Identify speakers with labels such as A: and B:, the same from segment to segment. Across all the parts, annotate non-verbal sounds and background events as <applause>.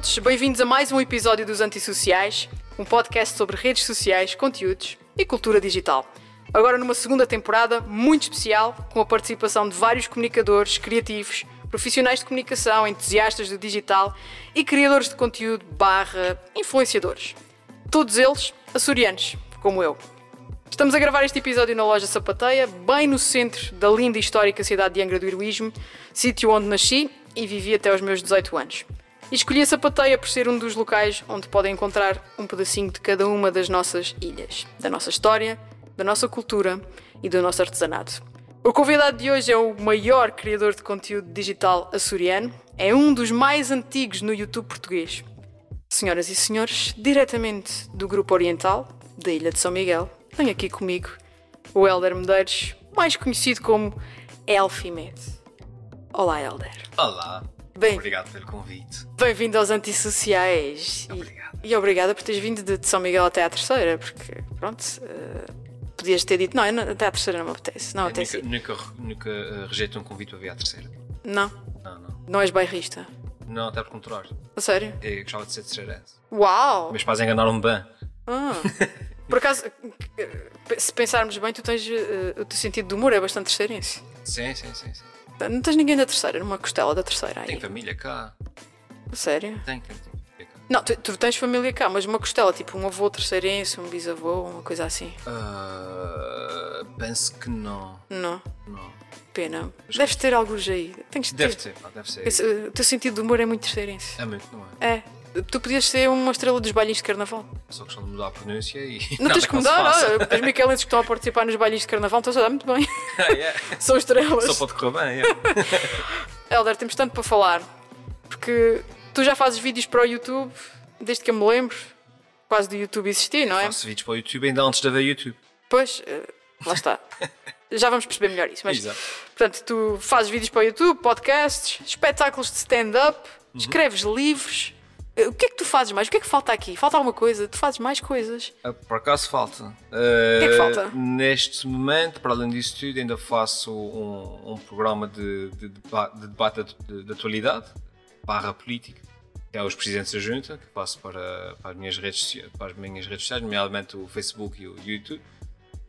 A: todos, bem-vindos a mais um episódio dos Antissociais, um podcast sobre redes sociais, conteúdos e cultura digital. Agora numa segunda temporada muito especial, com a participação de vários comunicadores, criativos, profissionais de comunicação, entusiastas do digital e criadores de conteúdo barra influenciadores. Todos eles açorianos, como eu. Estamos a gravar este episódio na loja Sapateia, bem no centro da linda e histórica cidade de Angra do Heroísmo, sítio onde nasci e vivi até aos meus 18 anos. E escolhi a Sapateia por ser um dos locais onde podem encontrar um pedacinho de cada uma das nossas ilhas, da nossa história, da nossa cultura e do nosso artesanato. O convidado de hoje é o maior criador de conteúdo digital açoriano, é um dos mais antigos no YouTube português. Senhoras e senhores, diretamente do Grupo Oriental, da Ilha de São Miguel, tenho aqui comigo o Helder Medeiros, mais conhecido como Elfimed. Olá, Helder.
B: Olá.
A: Bem-
B: Obrigado pelo convite.
A: Bem-vindo aos Antissociais. E-
B: Obrigado.
A: E, obrigada por teres vindo de, São Miguel até à terceira, porque, pronto, eh, podias ter dito, não, até à terceira não me apetece. Não, até
B: nunca, nunca, nunca eh, rejeito um convite para vir à terceira.
A: Não,
B: Não, não.
A: não és bairrista.
B: Não, até por contrário.
A: A sério?
B: Eu gostava de ser terceirense.
A: Uau!
B: Meus pais enganaram-me bem.
A: Ah. <laughs> Por acaso, eh, se pensarmos bem, tu tens eh, o teu sentido de humor é bastante terceirense.
B: Sim, sim, sim. sim.
A: Não tens ninguém da terceira, numa costela da terceira aí.
B: Tenho família cá.
A: Sério?
B: Tenho família cá.
A: Não, tu, tu tens família cá, mas uma costela, tipo um avô terceirense, um bisavô, uma coisa assim.
B: Ah, penso que não.
A: Não,
B: Não.
A: pena. Deves ter alguns aí. Tens de
B: Deve
A: ter.
B: ter, deve ser.
A: Esse, o teu sentido de humor é muito terceirense.
B: É muito, não é?
A: É. Tu podias ser uma estrela dos bailinhos de carnaval.
B: É só questão de mudar a pronúncia e.
A: Não tens que mudar, olha. Os miquelenses que estão a participar nos bailinhos de carnaval estão a dar muito bem. <laughs>
B: Ah, yeah. <laughs>
A: São estrelas.
B: Só pode correr bem, yeah. <laughs>
A: Helder, temos tanto para falar. Porque tu já fazes vídeos para o YouTube desde que eu me lembro. Quase do YouTube existir, não é?
B: Faço vídeos para o YouTube ainda antes de haver YouTube.
A: Pois, eh, lá está. Já vamos perceber melhor isso. Mas,
B: Exato.
A: portanto, tu fazes vídeos para o YouTube, podcasts, espetáculos de stand-up,
B: Uhum.
A: escreves livros. Eh, O que é que tu fazes mais? O que é que falta aqui? Falta alguma coisa? Tu fazes mais coisas?
B: Ah, Por acaso falta.
A: que é que falta?
B: Neste momento, para além disso tudo, ainda faço um, um programa de, de, de debate de, de atualidade, barra política, que é os presidentes da junta, que faço para, para, as minhas redes, para as minhas redes sociais, nomeadamente o Facebook e o YouTube.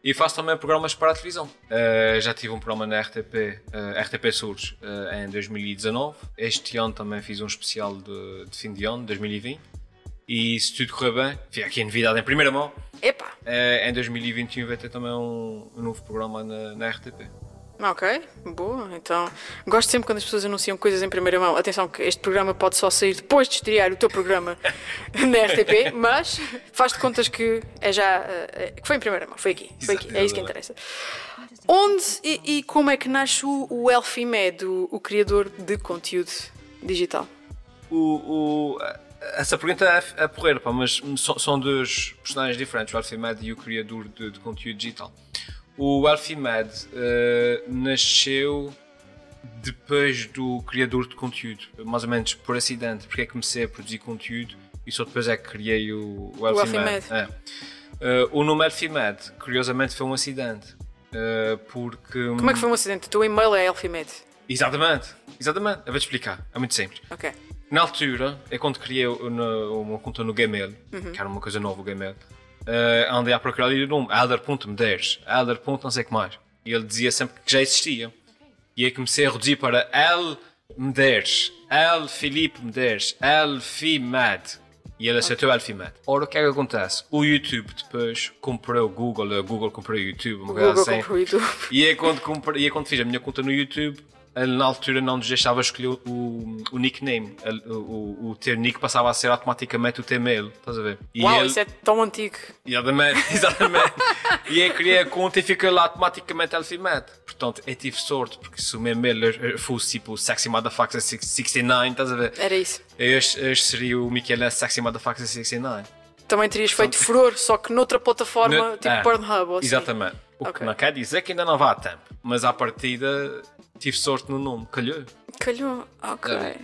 B: E faço também programas para a televisão. Uh, já tive um programa na RTP, uh, RTP Surdos, uh, em 2019. Este ano também fiz um especial de, de fim de ano, 2020. E se tudo correr bem, fica aqui a novidade em primeira mão.
A: Epá,
B: Uh, em 2021 vai ter também um, um novo programa na, na RTP.
A: Ok, boa. Então, gosto sempre quando as pessoas anunciam coisas em primeira mão. Atenção que este programa pode só sair depois de estrear o teu programa <laughs> na RTP, mas faz de contas que é já eh, que foi em primeira mão, foi aqui, foi aqui, é isso que interessa. Onde e, e como é que nasce o, o Elfimed, o, o criador de conteúdo digital?
B: O, o- essa pergunta é, é porreira, pá, mas são, são dois personagens diferentes, o Alfimed e o criador de, de conteúdo digital. O Alfimed eh, nasceu depois do criador de conteúdo, mais ou menos por acidente, porque é que comecei a produzir conteúdo e só depois é que criei o, o. Alfimed. É. Eh, o nome Alfimed, curiosamente, foi um acidente. eh, porque.
A: Como é que foi um acidente? O teu e-mail é Elfimed.
B: Exatamente, exatamente. Eu vou-te explicar, é muito simples.
A: Ok.
B: Na altura, é quando criei uma, uma conta no Gmail,
A: Uhum.
B: que era uma coisa nova o Gmail, eh, andei a procurar ali o nome, Elder.me10, Elder. não sei o que mais. E ele dizia sempre que já existia. E aí comecei a reduzir para L Medeiros, L Filipe Medeiros, L Fimed. E ele aceitou L Fimed. Ora, o que é que acontece? O YouTube depois comprou o Google, a Google comprou o YouTube, uma coisa
A: Google
B: assim.
A: comprou o YouTube.
B: E é quando, compre- e é quando fiz a minha conta no YouTube, ele, na altura não nos deixava escolher o, o nickname. Ele- O, o, o teu nick passava a ser automaticamente o teu mail. Estás a ver? E
A: Uau,
B: ele-
A: isso é tão antigo.
B: Exatamente, <laughs> exatamente. e eu criei a conta e fica lá automaticamente Alfimed. Portanto, eu tive sorte, porque se o meu mail eh, fosse tipo Sexy Motherfucker 69, estás a ver?
A: Era isso.
B: Este, este seria o Michael Sexy Motherfucker 69.
A: Também terias feito furor, só que noutra plataforma,
B: No-
A: tipo
B: é,
A: Pornhub ou assim.
B: Exatamente. O
A: Ok.
B: que não quer dizer que ainda não vá a tempo. Mas à partida tive sorte no nome, calhou.
A: Calhou, ok.
B: É.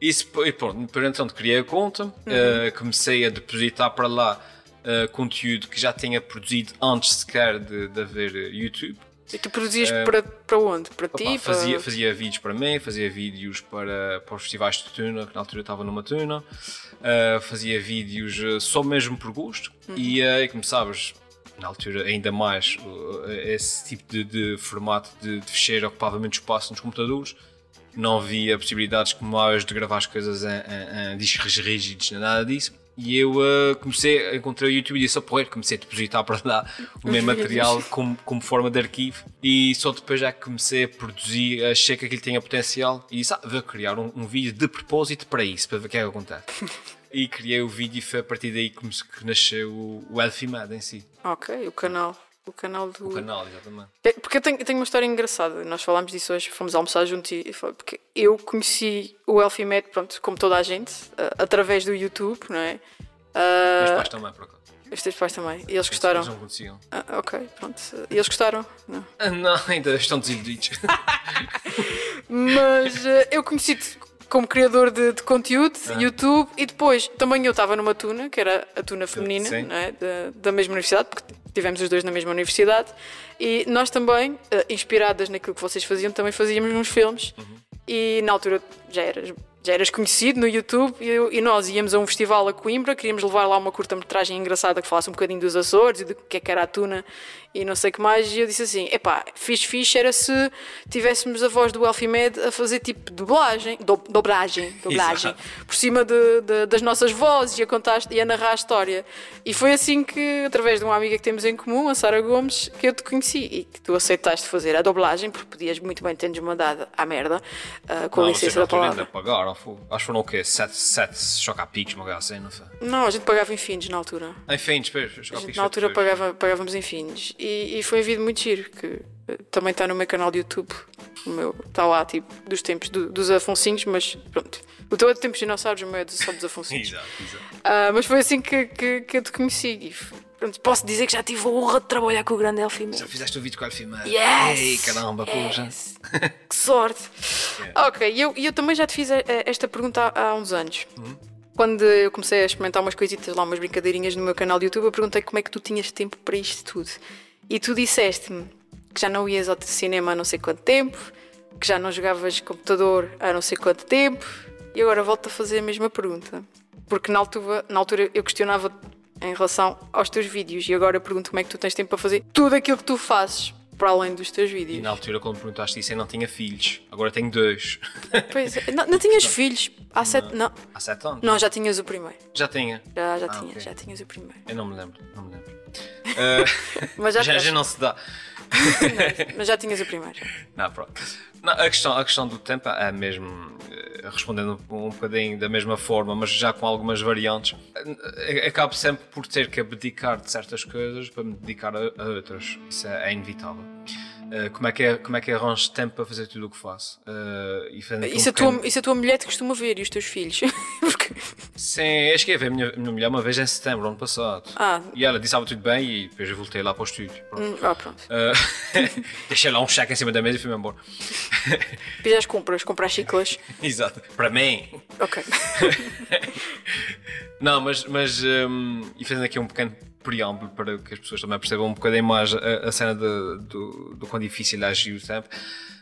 B: Isso, e pronto, por então criei a conta,
A: Uhum.
B: eh, comecei a depositar para lá eh, conteúdo que já tinha produzido antes sequer de, de haver YouTube.
A: E tu produzias para, para onde? Para
B: Opa,
A: ti?
B: fazia,
A: para...
B: fazia vídeos para mim, fazia vídeos para, para os festivais de tuna, que na altura estava numa tuna, uh, fazia vídeos uh, só mesmo por gosto, e, uh, e como sabes, na altura ainda mais, uh, esse tipo de, de formato de, de fecheiro ocupava muito espaço nos computadores, não havia possibilidades como hoje de gravar as coisas em, em, em discos rígidos, nem nada disso. E eu uh, comecei, encontrei o YouTube e disse, oh, porra, comecei a depositar para lá <laughs> o meu material como, como forma de arquivo e só depois já que comecei a produzir, achei que aquilo tinha potencial e disse, ah, vou criar um, um vídeo de propósito para isso, para ver o que é que acontece. <laughs> e criei o vídeo e foi a partir daí que, que nasceu o, o Elfie Mad em si.
A: Ok, o canal. O canal do.
B: O canal, exatamente.
A: É, Porque eu tenho, eu tenho uma história engraçada. Nós falámos disso hoje, fomos almoçar juntos e foi porque eu conheci o Elfie Med, pronto, como toda a gente, uh, através do YouTube, não é?
B: Meus
A: Uh,
B: pais também, por acaso.
A: os teus pais também. E eles gostaram.
B: Eles não conheciam.
A: Ah, ok, pronto. E eles gostaram? Não. <laughs>
B: Não, ainda estão desiludidos. <laughs>
A: Mas eh, eu conheci-te como criador de, de conteúdo,
B: Ah.
A: YouTube, e depois também eu estava numa tuna, que era a tuna feminina, é? da, da mesma universidade, porque tivemos os dois na mesma universidade, e nós também, eh, inspiradas naquilo que vocês faziam, também fazíamos uns filmes,
B: Uhum.
A: e na altura já eras, já eras conhecido no YouTube, e, eu- e nós íamos a um festival a Coimbra, queríamos levar lá uma curta-metragem engraçada que falasse um bocadinho dos Açores e do que é que era a tuna e não sei o que mais, e eu disse assim: epá, fixe, fixe era se tivéssemos a voz do Elfie Med a fazer tipo dublagem, do, dobragem, <laughs> dobragem, por cima de- de- das nossas vozes e a, contar, e a narrar a história. E foi assim que, através de uma amiga que temos em comum, a Sara Gomes, que eu te conheci e que tu aceitaste fazer a dobragem, porque podias muito bem ter-nos mandado à merda, ah, com a
B: Não, vocês
A: licença
B: na
A: da palavra.
B: ainda pagaram. Acho que foram o quê? 7 choca-piques, uma coisa assim, não foi?
A: Não, a gente pagava em fins na altura.
B: Enfim, depois,
A: A gente, na altura pagava, pagávamos em fins. E, e foi um vídeo muito giro, que eh, também está no meu canal de YouTube. O meu está lá, tipo, dos tempos do- dos Afonsinhos, mas pronto. O teu é de tempos dinossauros, o meu é de- só dos Afonsinhos. <laughs>
B: Exato, exato.
A: Ah, mas foi assim que, que, que eu te conheci. Pronto, posso dizer que já tive a honra de trabalhar com o grande Elfie
B: Já fizeste o vídeo com a Elfie Mad?
A: Yes!
B: Ei, caramba.
A: Yes! <laughs> que sorte! Ok, e eu, eu também já te fiz eh, esta pergunta há, há uns anos. Quando eu comecei a experimentar umas coisitas lá, umas brincadeirinhas no meu canal de YouTube, eu perguntei como é que tu tinhas tempo para isto tudo. E tu disseste-me que já não ias ao cinema há não sei quanto tempo, que já não jogavas computador há não sei quanto tempo, e agora volto a fazer a mesma pergunta. Porque na altura, na altura eu questionava em relação aos teus vídeos, e agora pergunto como é que tu tens tempo para fazer tudo aquilo que tu fazes para além dos teus vídeos.
B: E na altura, quando perguntaste isso, eu não tinha filhos. Agora tenho dois.
A: Pois é. Não, não tinhas filhos? Há sete. Não.
B: Há 7 anos.
A: Não, já tinhas o primeiro.
B: Já tinha.
A: Já, já
B: Ah,
A: tinhas,
B: ok.
A: já tinhas o primeiro.
B: Eu não me lembro, não me lembro. <laughs>
A: Mas já,
B: já, já não se dá.
A: Mas já tinhas o primeiro. <laughs>
B: Não, pronto. Não, a, questão, a questão do tempo é mesmo, eh, respondendo um bocadinho da mesma forma, mas já com algumas variantes, eh, acabo sempre por ter que abdicar de certas coisas para me dedicar a, a outras. Isso é, é inevitável. Eh, como, é que é, como é que arranjo tempo para fazer tudo o que faço? Eh, e
A: Isso
B: um
A: a, tua,
B: pequeno-
A: isso a tua mulher te costuma ver e os teus filhos. <laughs> Porque.
B: Sim, acho que ia ver a minha, a minha mulher uma vez em setembro, ano passado.
A: Ah.
B: E ela disse estava tudo bem e depois eu voltei lá para o estúdio. Pronto.
A: Hum, Ah, pronto.
B: Uh, <laughs> deixei lá um cheque em cima da mesa e fui-me embora. <laughs>
A: Fiz as compras, comprar chiclas.
B: Exato. Para mim.
A: Ok.
B: Não, mas, mas um, e fazendo aqui um pequeno preâmbulo para que as pessoas também percebam um bocadinho mais a, a cena de- do, do quão difícil é agir o tempo.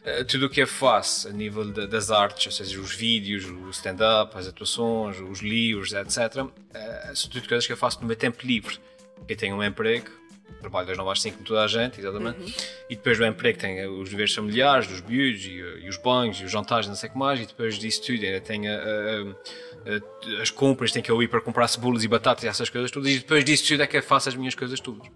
B: Uh, tudo o que eu faço a nível de- das artes, ou seja, os vídeos, o stand-up, as atuações, os livros, etc., uh, são tudo coisas que eu faço no meu tempo livre. Eu tenho um emprego, trabalho das 9 às 5 como toda a gente, exatamente, e depois do emprego tenho os deveres familiares, dos miúdos, e, e os banhos, e os jantares, não sei o que mais, e depois disso tudo ainda uh, uh, uh, as compras, tenho que eu ir para comprar cebolas e batatas e essas coisas todas, e depois disso tudo é que eu faço as minhas coisas todas.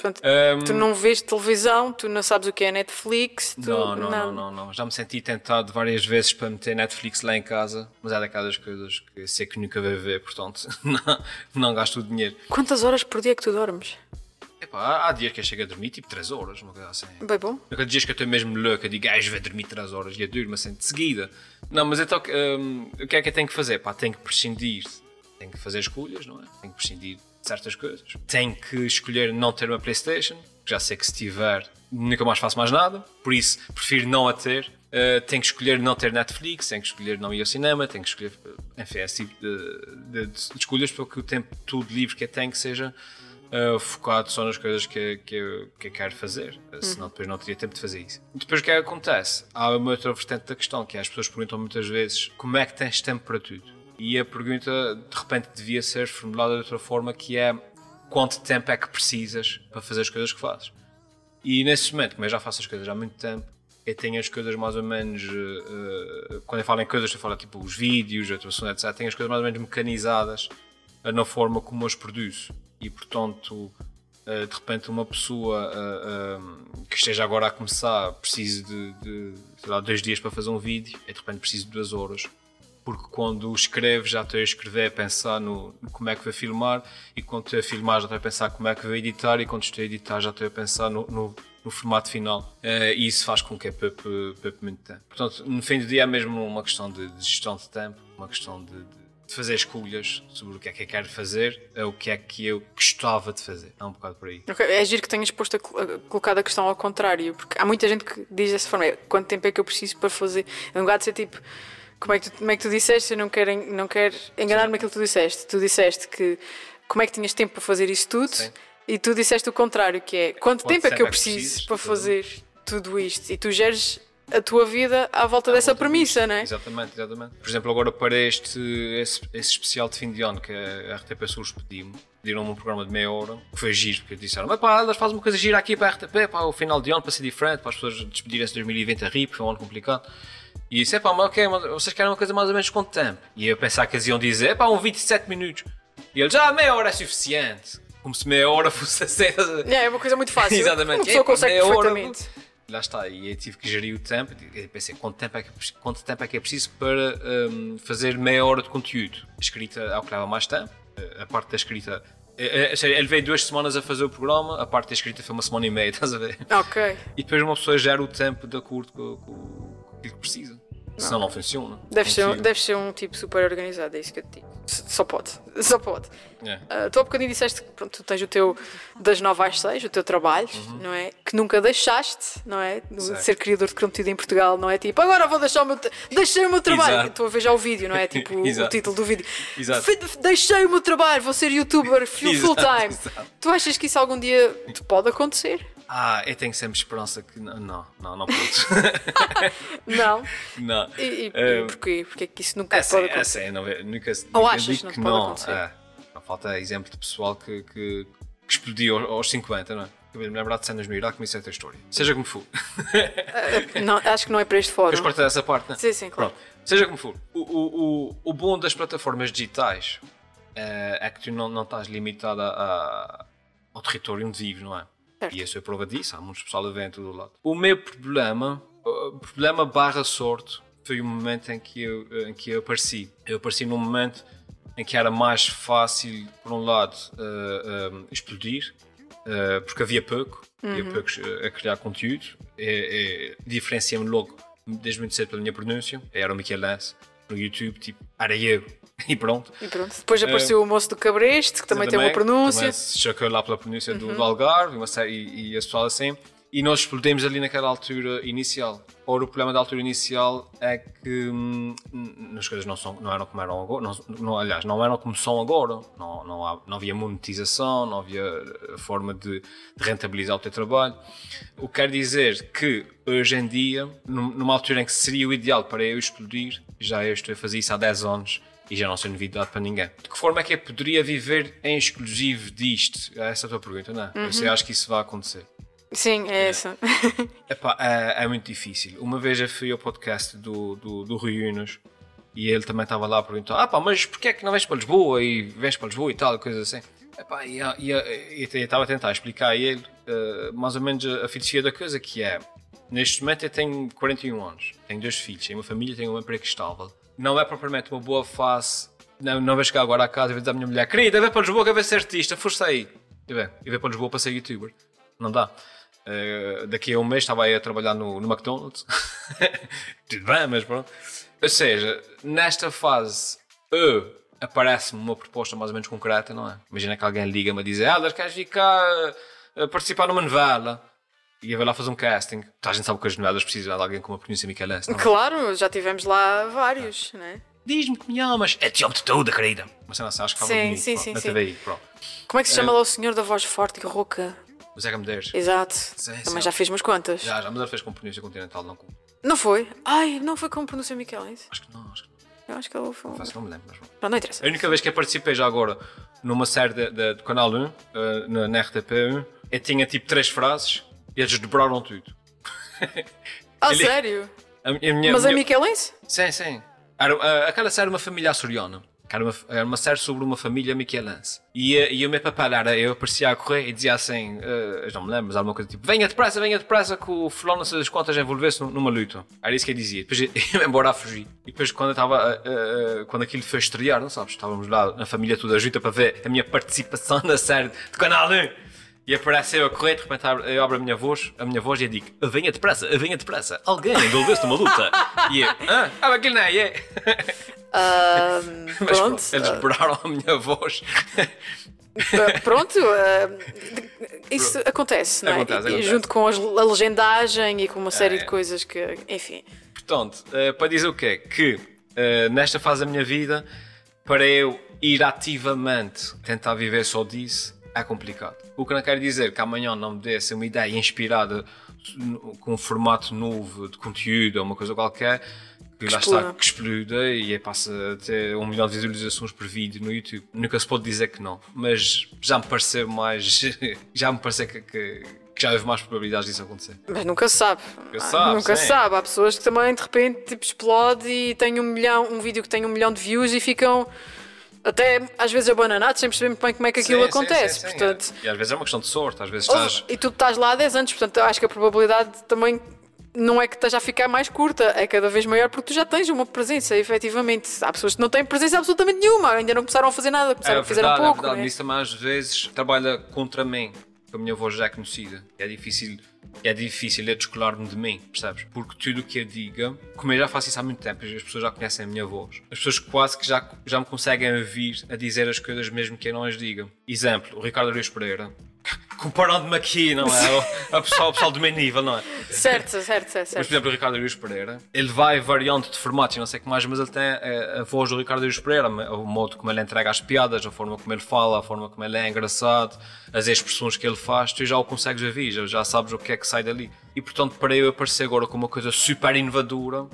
A: Portanto,
B: Um,
A: tu não vês televisão, tu não sabes o que é Netflix. Tu,
B: Não, não, não, não, não. Já me senti tentado várias vezes para meter Netflix lá em casa, mas é daquelas coisas que sei que nunca vai ver, portanto <laughs> não, não gasto o dinheiro.
A: Quantas horas por dia é que tu dormes?
B: Epá, há, dias que eu chego a dormir tipo 3 horas, uma coisa assim.
A: Bem bom.
B: Há dias que eu estou mesmo louco, eu digo, ah, eu vou dormir 3 horas e eu durmo assim de seguida. Não, mas então hum, o que é que eu tenho que fazer? Pá, tenho que prescindir, tenho que fazer escolhas, não é? Tenho que prescindir de certas coisas. Tenho que escolher não ter uma Playstation, que já sei que se tiver nunca mais faço mais nada, por isso prefiro não a ter. Uh, tenho que escolher não ter Netflix, tenho que escolher não ir ao cinema, tenho que escolher, enfim, esse tipo de, de- de escolhas para que o tempo tudo livre que eu tenho seja uh, focado só nas coisas que, que, eu, que eu quero fazer, senão depois não teria tempo de fazer isso. Depois o que é que acontece? Há uma outra vertente da questão, que é as pessoas perguntam muitas vezes como é que tens tempo para tudo? E a pergunta de repente devia ser formulada de outra forma, que é quanto tempo é que precisas para fazer as coisas que fazes? E nesse momento, como eu já faço as coisas há muito tempo, eu tenho as coisas mais ou menos. Uh, quando eu falo em coisas, eu falo tipo os vídeos, a atuação, etc. Tenho as coisas mais ou menos mecanizadas na forma como as produzo. E portanto, uh, de repente, uma pessoa uh, que esteja agora a começar precisa de, de sei lá, dois dias para fazer um vídeo, e de repente preciso de duas horas porque quando escreve já estou a escrever a pensar no, como é que vou filmar e quando estou a filmar já estou a pensar como é que vou editar e quando estou a editar já estou a pensar no, no, no formato final uh, e isso faz com que é poupe, muito tempo. Portanto, no fim do dia é mesmo uma questão de, de gestão de tempo, uma questão de, de, fazer escolhas sobre o que é que eu quero fazer, é o que é que eu gostava de fazer. É um bocado por aí.
A: Okay. É giro que tenhas posto a, a, colocado a questão ao contrário, porque há muita gente que diz dessa forma: é, quanto tempo é que eu preciso para fazer? É um lugar de ser tipo como é que tu, como é que tu disseste? Eu não quero, não quero enganar-me aquilo que tu disseste. Tu disseste que como é que tinhas tempo para fazer isso tudo Sim. e tu disseste o contrário, que é quanto, quanto tempo é que eu preciso para fazer tudo isto? E tu geres a tua vida à volta à dessa volta premissa, disto. não é?
B: Exatamente, exatamente. Por exemplo, agora para este esse, esse especial de fim de ano que a RTP Sul pediu-me, pediram-me um programa de meia hora, que foi giro, porque disseram: mas pá, elas fazem uma coisa gira aqui para a RTP, para o final de ano, para ser diferente, para as pessoas despedirem-se de 2020 a rir, porque foi um ano complicado. E disse, pá, mas ok, vocês querem uma coisa mais ou menos quanto tempo? E eu pensava que eles iam dizer, pá, um 27 minutos. E eles, ah, meia hora é suficiente. Como se meia hora <laughs> fosse a ser...
A: É, é uma coisa muito fácil. <laughs>
B: Exatamente.
A: Uma pessoa consegue perfeitamente.
B: Hora, lá está, e eu tive que gerir o tempo. E pensei, quanto tempo é que, quanto tempo é, que é preciso para um, fazer meia hora de conteúdo? A escrita é o que leva mais tempo. A parte da escrita é, é, ele veio duas semanas a fazer o programa, a parte da escrita foi uma semana e meia, <laughs> estás a ver?
A: Ok.
B: E depois uma pessoa gera o tempo de acordo com, com, aquilo que precisa. Senão não funciona.
A: Deve ser, deve ser um tipo super organizado, é isso que eu te digo. Só pode, <laughs> só pode. Uh, tu há bocadinho disseste que pronto, tu tens o teu das 9 às 6, o teu trabalho, uhum. não é? Que nunca deixaste, não é? Ser criador de conteúdo em Portugal, não é? Tipo, agora vou deixar o meu, deixei o meu trabalho. Estou a ver já o vídeo, não é? <laughs> Tipo, o título do vídeo. Exato. Deixei o meu trabalho, vou ser youtuber <laughs> full time. Tu achas que isso algum dia te pode acontecer?
B: Ah, eu tenho sempre esperança que. Não, não, não, não pode. <laughs>
A: não.
B: Não.
A: E, e um, porquê? Porque é que isso nunca essa, pode acontecer?
B: Essa, não, nunca,
A: Ou nunca achas que não, que pode acontecer? É,
B: não falta exemplo de pessoal que, que, que explodiu aos, aos 50, não é? Acabei de me lembrar de cenas no Iraque, mas é outra história. Seja como for.
A: Uh, não, acho que não é para este fórum.
B: Queres cortar essa parte, não é?
A: Sim, sim, claro. Pronto.
B: Seja como for. O, o, o, o bom das plataformas digitais uh, é que tu não, não estás limitado a, a, ao território onde vives, não é? Certo. E essa é prova disso, há muitos pessoal a ver em todo lado. O meu problema, o problema barra sorte, foi o momento em que eu, em que eu apareci. Eu apareci num momento em que era mais fácil, por um lado, uh, uh, explodir, uh, porque havia pouco, uhum. havia poucos a criar conteúdo. É, é, Diferencia-me logo, desde muito cedo, pela minha pronúncia. Era o Miquel Lance, no YouTube, tipo, era eu. <laughs> E pronto.
A: E pronto. Depois apareceu uh, o moço do Cabreste, que também, também tem uma pronúncia. Também
B: se chocou lá pela pronúncia uhum. do, do Algarve uma série, e, e esse pessoal assim. E nós explodimos ali naquela altura inicial. Ora, o problema da altura inicial é que hum, as coisas não, são, não eram como eram agora. Não, não, aliás, não eram como são agora. Não, não, há, não havia monetização, não havia eh, forma de, de, rentabilizar o teu trabalho. O que quer dizer que hoje em dia, numa altura em que seria o ideal para eu explodir, já eu estou a fazer isso há 10 anos e já não sou novidade para ninguém. De que forma é que eu poderia viver em exclusivo disto? É essa a tua pergunta, não é? Uhum. Eu acho que isso vai acontecer.
A: Sim, é, é. essa. <laughs>
B: Epá, é, é, muito difícil. Uma vez eu fui ao podcast do, do, do Rui Unos e ele também estava lá a perguntar: ah pá, mas porquê é que não vens para Lisboa e vens para Lisboa e tal, coisas assim. Epá, e, e, e, eu estava a tentar explicar a ele uh, mais ou menos a, a filosofia da coisa que é. Neste momento eu tenho 41 anos, tenho dois filhos, tenho uma família, tenho um emprego estável não é propriamente uma boa face. Não, não vai chegar agora à casa e vai dizer à minha mulher: querida, vem para Lisboa que vai ser artista, força aí. E vem, e vem para Lisboa para ser youtuber. Não dá. Uh, daqui a um mês estava aí a trabalhar no, no McDonald's. <laughs> Tudo bem, mas pronto. Ou seja, nesta fase, uh, aparece-me uma proposta mais ou menos concreta, não é? Imagina que alguém liga-me a dizer: Ah, queres ficar a participar numa novela? E ia lá fazer um casting. Então, a gente sabe que as novelas precisam de alguém com uma pronúncia micalense.
A: Claro, já tivemos lá vários, ah. né?
B: diz-me que me amas. É te amo de tudo, querida. Mas não, acho que
A: Sim,
B: bonito,
A: sim,
B: pá,
A: sim,
B: na
A: sim.
B: TVI, pronto.
A: Como é que se chama lá o senhor da voz forte e rouca?
B: O Zeca Medeiros.
A: Exato.
B: Sim,
A: Também
B: sim.
A: já fez umas quantas.
B: Já, já, mas ele fez com pronúncia continental, não com.
A: Não foi? Ai, não foi como pronúncia Michelense.
B: Acho que não, acho que não.
A: Eu acho que ele foi.
B: Faço, não me lembro, mas pronto.
A: Não, não interessa.
B: A única vez que eu participei já agora numa série do Canal 1, eh, na, na RTP1, eu tinha tipo três frases e eles dobraram tudo. <laughs>
A: Ah,
B: ele-
A: sério?
B: A, a minha,
A: Mas a
B: minha-
A: Michelense?
B: Sim, sim. Era, ah, aquela série era uma família açoriana. que Era uma, era uma série sobre uma família miquelense. E, ah, e o meu papel era, eu aparecia a correr e dizia assim, ah, eu não me lembro, mas alguma coisa tipo, venha depressa, venha depressa que o fulano não sei das quantas envolvesse num- numa luta. Era isso que eu dizia. Depois <laughs> ia embora a fugir. E depois quando eu estava, ah, ah, quando aquilo foi estrear, não sabes, estávamos lá na família toda junta para ver a minha participação <laughs> na série de Canal 1. E aparece eu a correr, de repente abre- eu abro a minha voz, a minha voz e eu digo, venha depressa, venha depressa, alguém envolveu-se numa luta. e eu, ah, ah, aquilo não é, é.
A: Ahm, <laughs>
B: Mas
A: pronto.
B: pronto, eles dobraram a minha voz.
A: Ah, pronto. ah, isso acontece, não é?
B: Acontece,
A: E- e
B: acontece.
A: junto com as- a legendagem e com uma série
B: É.
A: de coisas que. Enfim.
B: Portanto, eh, para dizer o quê? Que eh, nesta fase da minha vida, para eu ir ativamente tentar viver só disso, é complicado. O que não quer dizer que amanhã não me desse uma ideia inspirada com um formato novo de conteúdo ou uma coisa qualquer, que lá
A: exploda.
B: está, que exploda e passa a ter um milhão de visualizações por vídeo no YouTube. Nunca se pode dizer que não, mas já me pareceu mais. <laughs> já me pareceu que, que- que já houve mais probabilidades disso acontecer.
A: Mas nunca se sabe.
B: Nunca se sabe,
A: Nunca
B: sim.
A: sabe. Há pessoas que também de repente tipo, explode e tem um milhão, um vídeo que tem um milhão de views e ficam até às vezes abananados sem perceber muito bem como é que aquilo
B: Sim,
A: acontece.
B: sim, sim.
A: Portanto,
B: E às vezes é uma questão de sorte, às vezes
A: Ou-
B: estás.
A: E tu estás lá há 10 anos, portanto eu acho que a probabilidade também não é que esteja a ficar mais curta, é cada vez maior porque tu já tens uma presença, efetivamente. Há pessoas que não têm presença absolutamente nenhuma, ainda não começaram a fazer nada, começaram
B: É
A: a fazer um
B: verdade,
A: pouco.
B: é verdade.
A: né?
B: Isso também às vezes trabalha contra mim, a minha voz já é conhecida. É difícil, é difícil eu descolar-me de mim, percebes? Porque tudo o que eu diga, como eu já faço isso há muito tempo, as pessoas já conhecem a minha voz. As pessoas quase que já, já me conseguem ouvir a dizer as coisas mesmo que eu não as diga. Exemplo, o Ricardo Arias Pereira. Comparando-me aqui, não é? O pessoal, o pessoal do meu nível, não é?
A: Certo, certo, certo.
B: Mas, por exemplo, o Ricardo Arias Pereira, ele vai variando de formatos e não sei o que mais, mas ele tem a, a voz do Ricardo Arias Pereira, o modo como ele entrega as piadas, a forma como ele fala, a forma como ele é engraçado, as expressões que ele faz, tu já o consegues ouvir, já, já sabes o que é que sai dali. E portanto, para eu aparecer agora com uma coisa super inovadora,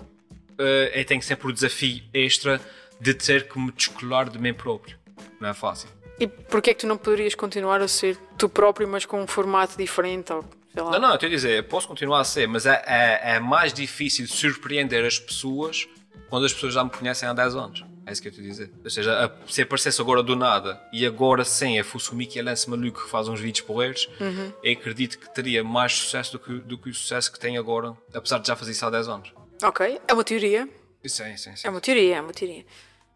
B: eh, eu tenho sempre o desafio extra de ter que me descolar de mim próprio. Não é fácil.
A: E porquê é que tu não poderias continuar a ser tu próprio, mas com um formato diferente? Ou, sei lá.
B: Não, não, eu estou a dizer, eu posso continuar a ser, mas é, é, é mais difícil surpreender as pessoas quando as pessoas já me conhecem há 10 anos. É isso que eu estou a dizer. Ou seja, a- se aparecesse agora do nada e agora sim eu fosse o Mickey Lance maluco que faz uns vídeos porreiros, eu acredito que teria mais sucesso do que, do que o sucesso que tem agora, apesar de já fazer isso há 10 anos.
A: Ok, é uma teoria.
B: Sim, sim, sim.
A: É uma teoria, é uma teoria.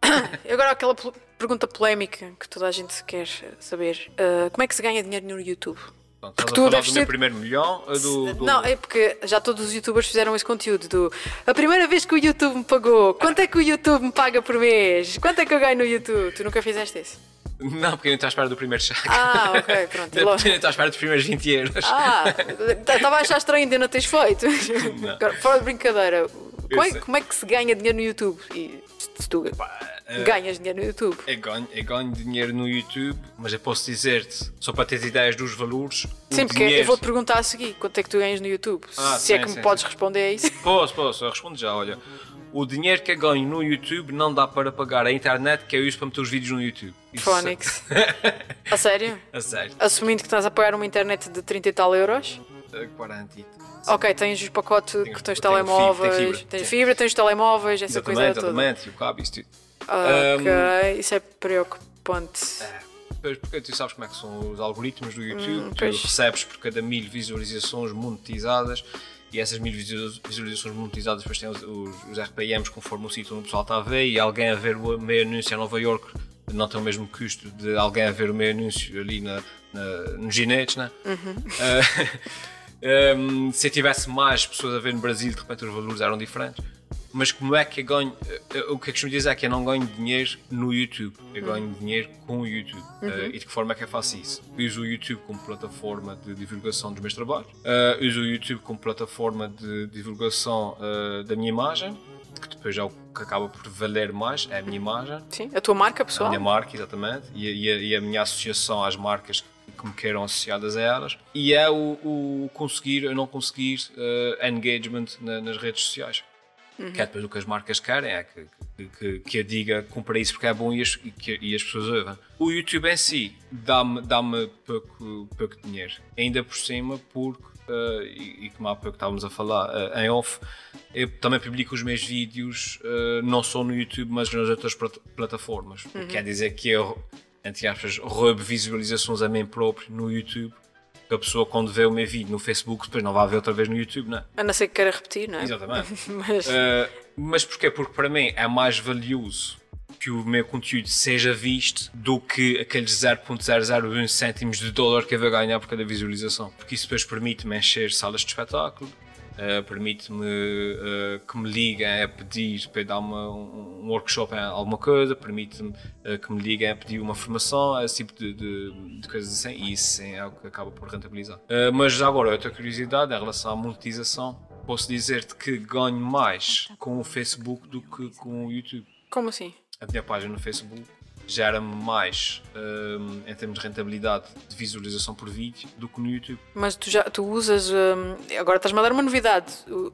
A: <coughs> E Agora aquela pergunta polémica que toda a gente quer saber. Ah, como é que se ganha dinheiro no YouTube?
B: Estás a
A: tu deves
B: do
A: ser-
B: meu primeiro milhão do, do...
A: Não, é porque já todos os youtubers fizeram esse conteúdo do a primeira vez que o YouTube me pagou, quanto é que o YouTube me paga por mês? Quanto é que eu ganho no YouTube? Tu nunca fizeste isso?
B: Não, porque eu não estou à espera do primeiro cheque.
A: Ah, ok, pronto.
B: Eu
A: logo-
B: não estou à espera dos primeiros 20 euros.
A: Ah, <laughs> estava a achar estranho ainda não teres feito. Agora, fora de brincadeira, como é, como é que se ganha dinheiro no YouTube? E se tu
B: eh,
A: ganhas dinheiro no YouTube?
B: Eu ganho, eu ganho dinheiro no YouTube, mas eu posso dizer-te, só para teres ideias dos valores.
A: Sim, porque
B: dinheiro-
A: eu vou-te perguntar a seguir quanto é que tu ganhas no YouTube.
B: Ah,
A: se é
B: sim,
A: que me
B: sim,
A: podes
B: sim.
A: responder a isso. <laughs>
B: Posso, posso, eu respondo já, olha. O dinheiro que eu ganho no YouTube não dá para pagar a internet que eu uso para meter os vídeos no YouTube.
A: Phonics. <laughs> A sério?
B: A sério.
A: Assumindo que estás a pagar uma internet de 30 e tal euros.
B: A 40 e-
A: Ok, tens o pacote que tens
B: tenho fibra,
A: telemóveis,
B: tenho fibra,
A: tens
B: sim.
A: fibra, tens telemóveis, essa coisa toda.
B: exatamente, o cabo, isso tudo.
A: Ok, isso é preocupante.
B: Pois, porque tu sabes como é que são os algoritmos do YouTube, tu
A: pois.
B: recebes por cada mil visualizações monetizadas e essas mil visu- visualizações monetizadas depois têm os, os, os RPMs conforme o sítio onde o pessoal está a ver e alguém a ver o meu anúncio em Nova York não tem o mesmo custo de alguém a ver o meu anúncio ali na, na, nos ginetes, né? Ah, um, <laughs> <laughs> se eu tivesse mais pessoas a ver no Brasil, de repente os valores eram diferentes. Mas como é que eu ganho? eh, O que eu costumo dizer é que eu não ganho dinheiro no YouTube, eu ganho dinheiro com o YouTube. Eh, e de que forma é que eu faço isso? Uso o YouTube como plataforma de divulgação dos meus trabalhos, eh, uso o YouTube como plataforma de divulgação eh, da minha imagem que depois é o que acaba por valer mais, é a minha imagem.
A: Sim, a tua marca
B: A
A: pessoal.
B: minha marca, exatamente, e, a- e a, e a minha associação às marcas que me queiram associadas a elas. E é o, o conseguir ou não conseguir eh, engagement na- nas redes sociais. Que é depois o que as marcas querem, é que, que, que, que eu diga compra isso porque é bom e as, que, e as pessoas ouvem. O YouTube em si dá-me dá pouco, pouco dinheiro, ainda por cima porque, eh, e, e como há pouco estávamos a falar eh, em off, eu também publico os meus vídeos eh, não só no YouTube mas nas outras plat- plataformas. Que quer dizer que eu, entre aspas, roubo visualizações a mim próprio no YouTube. Que A pessoa quando vê o meu vídeo no Facebook depois não vai ver outra vez no YouTube, não é?
A: A não ser que queira repetir, não é?
B: Exatamente. <laughs>
A: Mas,
B: Uh, mas porquê? Porque para mim é mais valioso que o meu conteúdo seja visto do que aqueles 0.001 cêntimos de dólar que eu vou ganhar por cada visualização. Porque isso depois permite-me encher salas de espetáculo, uh, permite-me uh, que me liguem a pedir para dar uma, um um workshop em alguma coisa, permite-me uh, que me liguem a pedir uma formação, esse tipo de, de- de coisas assim, e isso sim, é o que acaba por rentabilizar. Mas agora, outra curiosidade em relação à monetização, posso dizer-te que ganho mais com o Facebook do que com o YouTube.
A: como assim?
B: A minha página no Facebook gera-me mais hum, em termos de rentabilidade de visualização por vídeo do que no YouTube.
A: Mas tu já tu usas. hum, agora estás-me a dar uma novidade.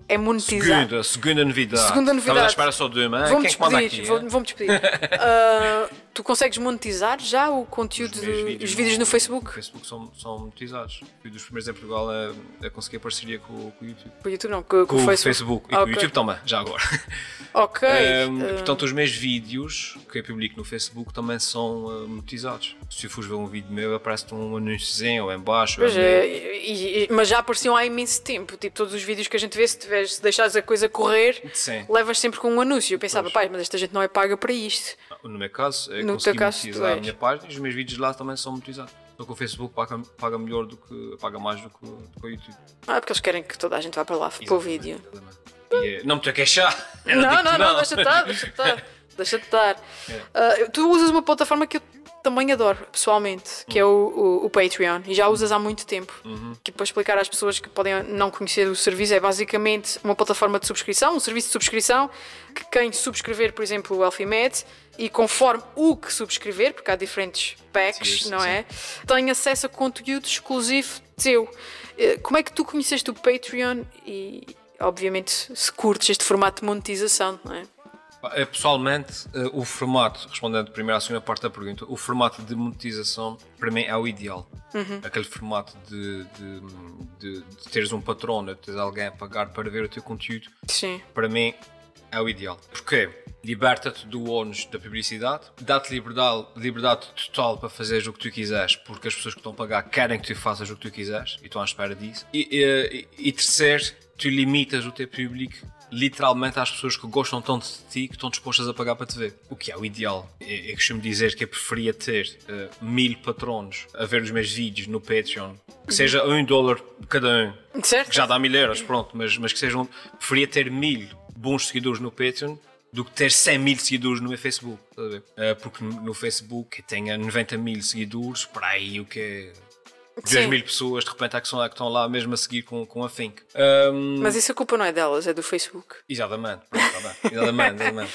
A: É monetizar.
B: Segunda, segunda novidade.
A: Segunda novidade.
B: Estamos à espera só de uma.
A: Vou-me
B: Quem é que manda
A: despedir. Vou-me despedir. <laughs> Ah, tu consegues monetizar já o conteúdo
B: Os
A: dos vídeos, vídeos no Facebook?
B: Facebook são, são monetizados. Fui dos primeiros em Portugal a, a conseguir parceria com, com o YouTube.
A: Com o YouTube não, com, com
B: Com
A: o Facebook.
B: Facebook. E com
A: Ok.
B: o YouTube também, já agora. <laughs>
A: Ok.
B: Um,
A: ah,
B: portanto, os meus vídeos que eu publico no Facebook também são uh, monetizados. Se fores ver um vídeo meu, aparece-te um anúnciozinho ou em baixo.
A: Pois é, e- e- mas já apareciam há imenso tempo. Tipo, todos os vídeos que a gente vê, se, tiveres, se deixares a coisa correr,
B: Sim.
A: levas sempre com um anúncio. Eu pensava, pai, mas esta gente não é paga para isto.
B: No meu caso, eu
A: No
B: consegui
A: caso,
B: monetizar a minha página e os meus vídeos lá também são monetizados. Só que o Facebook paga, paga melhor do que paga mais do que, do que o YouTube.
A: Ah, porque eles querem que toda a gente vá para lá para o vídeo.
B: E, eh, não me estou a queixar. <laughs>
A: Não, não, não, deixa estar, deixa estar. <laughs> Deixa estar. Ah, tu usas uma plataforma que eu também adoro, pessoalmente, que é o, o, o Patreon, e já usas há muito tempo. Que para explicar às pessoas que podem não conhecer o serviço, é basicamente uma plataforma de subscrição, um serviço de subscrição, que quem subscrever, por exemplo, o Elfimed, e conforme o que subscrever, porque há diferentes packs,
B: Sim,
A: não
B: sim.
A: é? Tem acesso a conteúdo exclusivo teu. Eh, Como é que tu conheceste o Patreon e, obviamente, se curtes este formato de monetização, não é?
B: Eh, Pessoalmente, eh, o formato, respondendo primeiro à segunda parte da pergunta, o formato de monetização para mim é o ideal.
A: Uhum.
B: Aquele formato de, de, de- de teres um patrono, de teres alguém a pagar para ver o teu conteúdo,
A: Sim.
B: para mim é o ideal. Porquê? Liberta-te do ónus da publicidade, dá-te liberdade, liberdade total para fazeres o que tu quiseres, porque as pessoas que estão a pagar querem que tu faças o que tu quiseres e estão à espera disso. E, e, e terceiro, tu limitas o teu público literalmente às pessoas que gostam tanto de ti que estão dispostas a pagar para te ver. O que é o ideal. Eu, eu costumo dizer que eu preferia ter eh, mil patronos a ver os meus vídeos no Patreon, que seja um dólar cada um,
A: Certo?
B: que já dá mil euros, pronto, mas, mas que sejam. Preferia ter mil bons seguidores no Patreon do que ter 100 mil seguidores no Facebook. Eh, porque no Facebook eu tenho 90 mil seguidores, para aí o que é. 2
A: Sim.
B: mil pessoas de repente que, são, que estão lá mesmo a seguir com, com a Fink. Ahm,
A: Mas isso a culpa não é delas, é do Facebook.
B: Exatamente, pronto, tá bem. exatamente, <laughs> exatamente.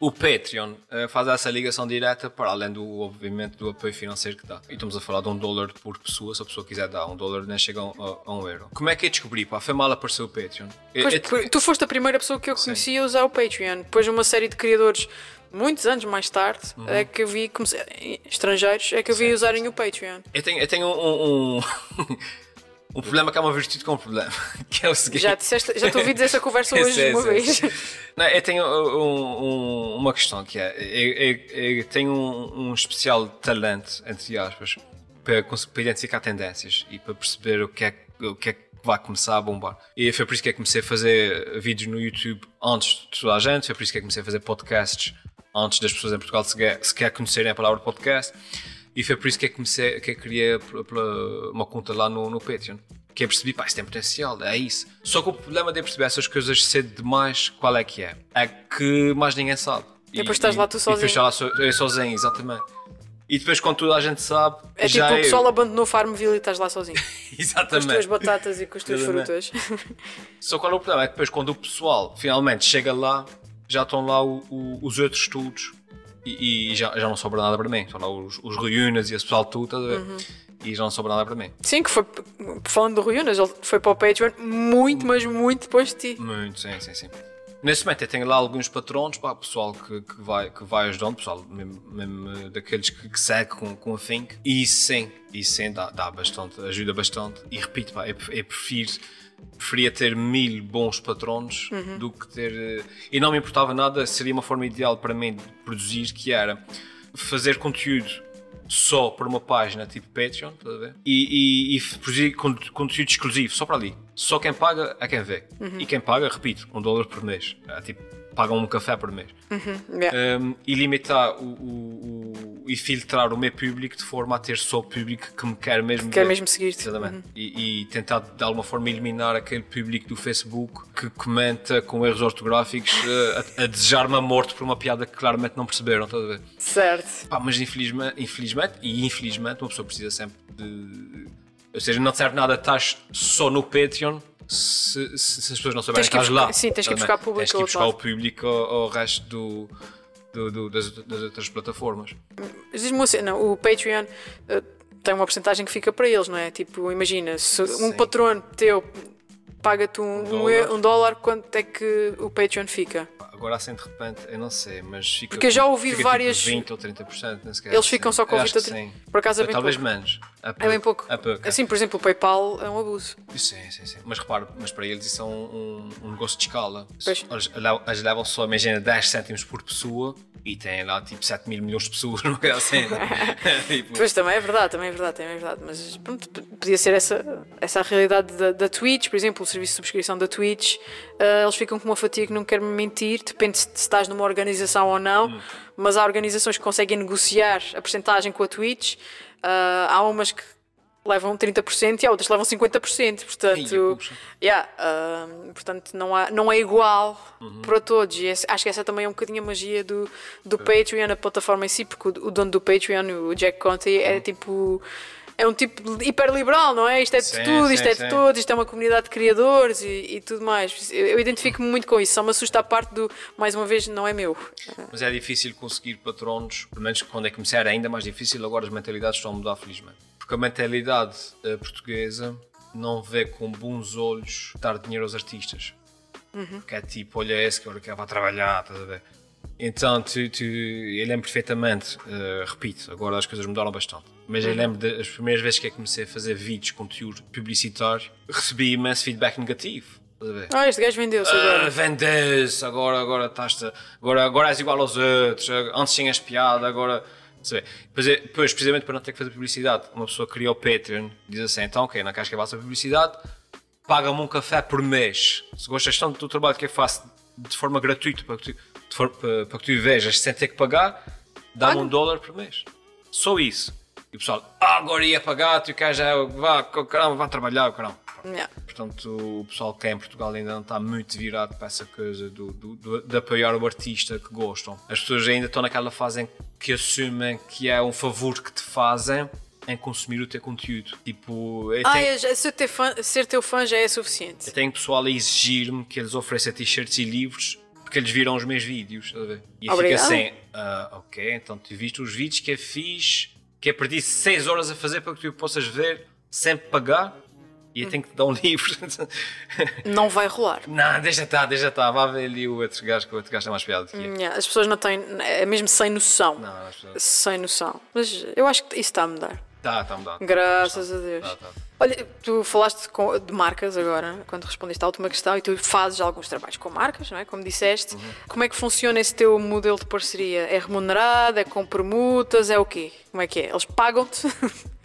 B: O Patreon eh, faz essa ligação direta para além do, obviamente, do apoio financeiro que dá. E estamos a falar de um dólar por pessoa, se a pessoa quiser dar um dólar, nem chega a um, a- um euro. Como é que eu descobri? Pá, foi mal aparecer o Patreon. Eu-
A: Pois,
B: eu-
A: por- tu foste a primeira pessoa que eu conheci a usar o Patreon. Depois uma série de criadores, muitos anos mais tarde, é que eu vi, comecei- estrangeiros, é que eu vi usarem o Patreon.
B: Eu tenho, eu tenho um, um, <laughs> um problema que é uma virtude com um problema, <laughs> que é o seguinte.
A: Já disseste, já te ouvi dizer essa conversa <laughs> hoje
B: Sim,
A: uma vez.
B: Não, eu tenho um- um- uma questão que é, eu, eu- eu tenho um, um especial talento, entre aspas, para, para identificar tendências e para perceber o que é, o que é que vai começar a bombar. E foi por isso que eu comecei a fazer vídeos no YouTube antes de toda a gente, foi por isso que eu comecei a fazer podcasts antes das pessoas em Portugal sequer, sequer conhecerem a palavra podcast. E foi por isso que eu comecei, que eu criei uma conta lá no, no Patreon. Que eu percebi, pá, isso tem potencial, é isso. Só que o problema de eu perceber essas coisas cedo demais, qual é que é? É que mais ninguém sabe.
A: Depois estás lá tu
B: E
A: sozinho.
B: depois estás lá eu sozinho, exatamente. E depois, quando toda a gente sabe,
A: É tipo
B: já
A: o
B: é-
A: pessoal abandonou Farmville e estás lá sozinho. <laughs> Com as tuas
B: Exatamente.
A: batatas e com as tuas
B: Exatamente.
A: frutas.
B: Só qual é o problema? É que depois, quando o pessoal finalmente chega lá, já estão lá o- o- os outros estudos e, e já, já não sobra nada para mim. Estão lá os, os reúnas e esse pessoal tudo, estás a ver?
A: Uhum.
B: E já não sobra nada para mim.
A: Sim, que foi, falando do Rui Unas, ele foi para o Patreon muito, mas muito depois de ti.
B: Muito, sim, sim, sim. Nesse momento eu tenho lá alguns patrões, pá, pessoal que, que, vai, que vai ajudando, pessoal mesmo, mesmo, daqueles que, que segue com, com a Think. E isso sim, isso sim dá, dá bastante, ajuda bastante. E repito, pá, eu, eu prefiro, preferia ter mil bons patronos do que ter. eh, E não me importava nada, seria uma forma ideal para mim de produzir, que era fazer conteúdo só para uma página tipo Patreon, estás a ver? E, e, e produzir con- conteúdo exclusivo, só para ali. Só quem paga é quem vê. E quem paga, repito, um dólar por mês. É, tipo, pagam um café por mês.
A: Yeah.
B: Um, e limitar o, o- o- e filtrar o meu público de forma a ter só o público que me quer mesmo
A: Quer mesmo seguir-te.
B: Exatamente. E, e tentar de alguma forma eliminar aquele público do Facebook que comenta com erros ortográficos <laughs> eh, a, a desejar-me a morte por uma piada que claramente não perceberam, estás a ver?
A: Certo.
B: Pá, mas infelizmente, infelizmente e infelizmente uma pessoa precisa sempre de. Ou seja, não te serve nada estar só no Patreon se, se- se as pessoas não souberem que estás lá.
A: sim, tens que buscar público
B: Tens que buscar o público ao, ao resto do, do- do- das, das outras plataformas.
A: Mas diz-me uma cena, o Patreon eh, tem uma porcentagem que fica para eles, não é? Tipo, imagina, se um
B: Sim.
A: patrono teu paga-te um, um,
B: dólar.
A: um dólar, quanto é que o Patreon fica?
B: Agora assim de repente, eu não sei, mas fica.
A: Porque eu já
B: com-
A: ouvi várias-
B: Tipo 20 ou 30%, nem sequer.
A: Eles ficam só com
B: Eu acho
A: 20
B: que
A: ou
B: sim.
A: 30. Por acaso é bem
B: Talvez
A: pouco.
B: menos.
A: É bem pouco.
B: É pouco.
A: Assim, por exemplo, o PayPal é um abuso.
B: Sim, sim, sim. Mas repara, mas para eles isso é um, um, um negócio de escala.
A: Pois.
B: Eles levam só, imagina, 10 cêntimos por pessoa e têm lá tipo 7 mil milhões de pessoas, <laughs> não é assim? <laughs> tipo,
A: Pois também é verdade, também é verdade, também é verdade. Mas pronto, podia ser essa, essa a realidade da, da Twitch, por exemplo, o serviço de subscrição da Twitch. ah, eles ficam com uma fatia que não quero mentir, depende se, estás numa organização ou não,
B: Hum.
A: mas há organizações que conseguem negociar a porcentagem com a Twitch. Ah, há umas que levam 30% e há outras que levam 50%. Portanto,
B: puxa.
A: yeah, ah, portanto não, há, não é igual
B: Uhum.
A: para todos. E esse- acho que essa também é um bocadinho a magia do, do Patreon, a plataforma em si, porque o, o dono do Patreon, o Jack Conte,
B: Uhum.
A: é tipo. É um tipo hiperliberal, não é? Isto é de
B: Sim,
A: tudo, isto
B: sim,
A: é de
B: sim.
A: todos, isto é uma comunidade de criadores e, e tudo mais. Eu, eu identifico-me muito com isso, só me assusta a parte do, mais uma vez, não é meu.
B: Mas é difícil conseguir patronos, pelo menos quando é começar é ainda mais difícil, agora as mentalidades estão a mudar felizmente. Porque a mentalidade eh, portuguesa não vê com bons olhos dar dinheiro aos artistas. Porque é tipo, olha esse que agora quer vai trabalhar, estás a ver? Então, tu, tu, eu lembro perfeitamente, eh, repito, agora as coisas mudaram bastante. Mas eu lembro das primeiras vezes que eu comecei a fazer vídeos, conteúdo publicitário, recebi imenso feedback negativo.
A: Ah, este gajo vendeu-se
B: Ah,
A: agora.
B: vendes, agora, agora estás agora, agora és igual aos outros, antes tinhas piada, agora. Sabe? Depois, é- depois, precisamente para não ter que fazer publicidade, uma pessoa cria o Patreon diz assim: então, ok, não queres que eu faça publicidade, paga-me um café por mês. Se gostas tanto do trabalho que eu faço de forma gratuita para que tu, for- para, para que tu vejas sem ter que pagar, dá-me um dólar por mês. Só isso. E o pessoal, ah, agora ia pagar, tu queres, vá, caramba, vá trabalhar, caramba.
A: Yeah.
B: Portanto, o pessoal que é em Portugal ainda não está muito virado para essa coisa do, do- do- de apoiar o artista que gostam. As pessoas ainda estão naquela fase em que assumem que é um favor que te fazem em consumir o teu conteúdo. Tipo, eu
A: Ah,
B: tenho,
A: ser, teu fã, ser teu fã já é suficiente.
B: eu tenho pessoal a exigir-me que eles ofereçam t-shirts e livros porque eles viram os meus vídeos. estás a ver? E
A: Obrigado.
B: assim, ah, ok, então tu viste os vídeos que eu fiz, que eu perdi 6 horas a fazer para que tu possas ver sem pagar e eu tenho que te dar um <laughs> livro.
A: Não vai rolar.
B: Não, deixa estar, deixa estar. Vá ver ali o outro gajo, que o outro gajo é mais piada do que eu.
A: Yeah, As pessoas não têm, é mesmo sem noção.
B: Não, as pessoas-
A: Sem noção. Mas eu acho que isso está a mudar.
B: Tá, tá mudando.
A: Graças a Deus.
B: Tá, tá.
A: Olha, tu falaste de marcas agora, quando respondeste à última questão, e tu fazes alguns trabalhos com marcas, não é? Como disseste.
B: Uhum.
A: Como é que funciona esse teu modelo de parceria? É remunerado? É com permutas? É o quê? Como é que é? Eles pagam-te? <laughs>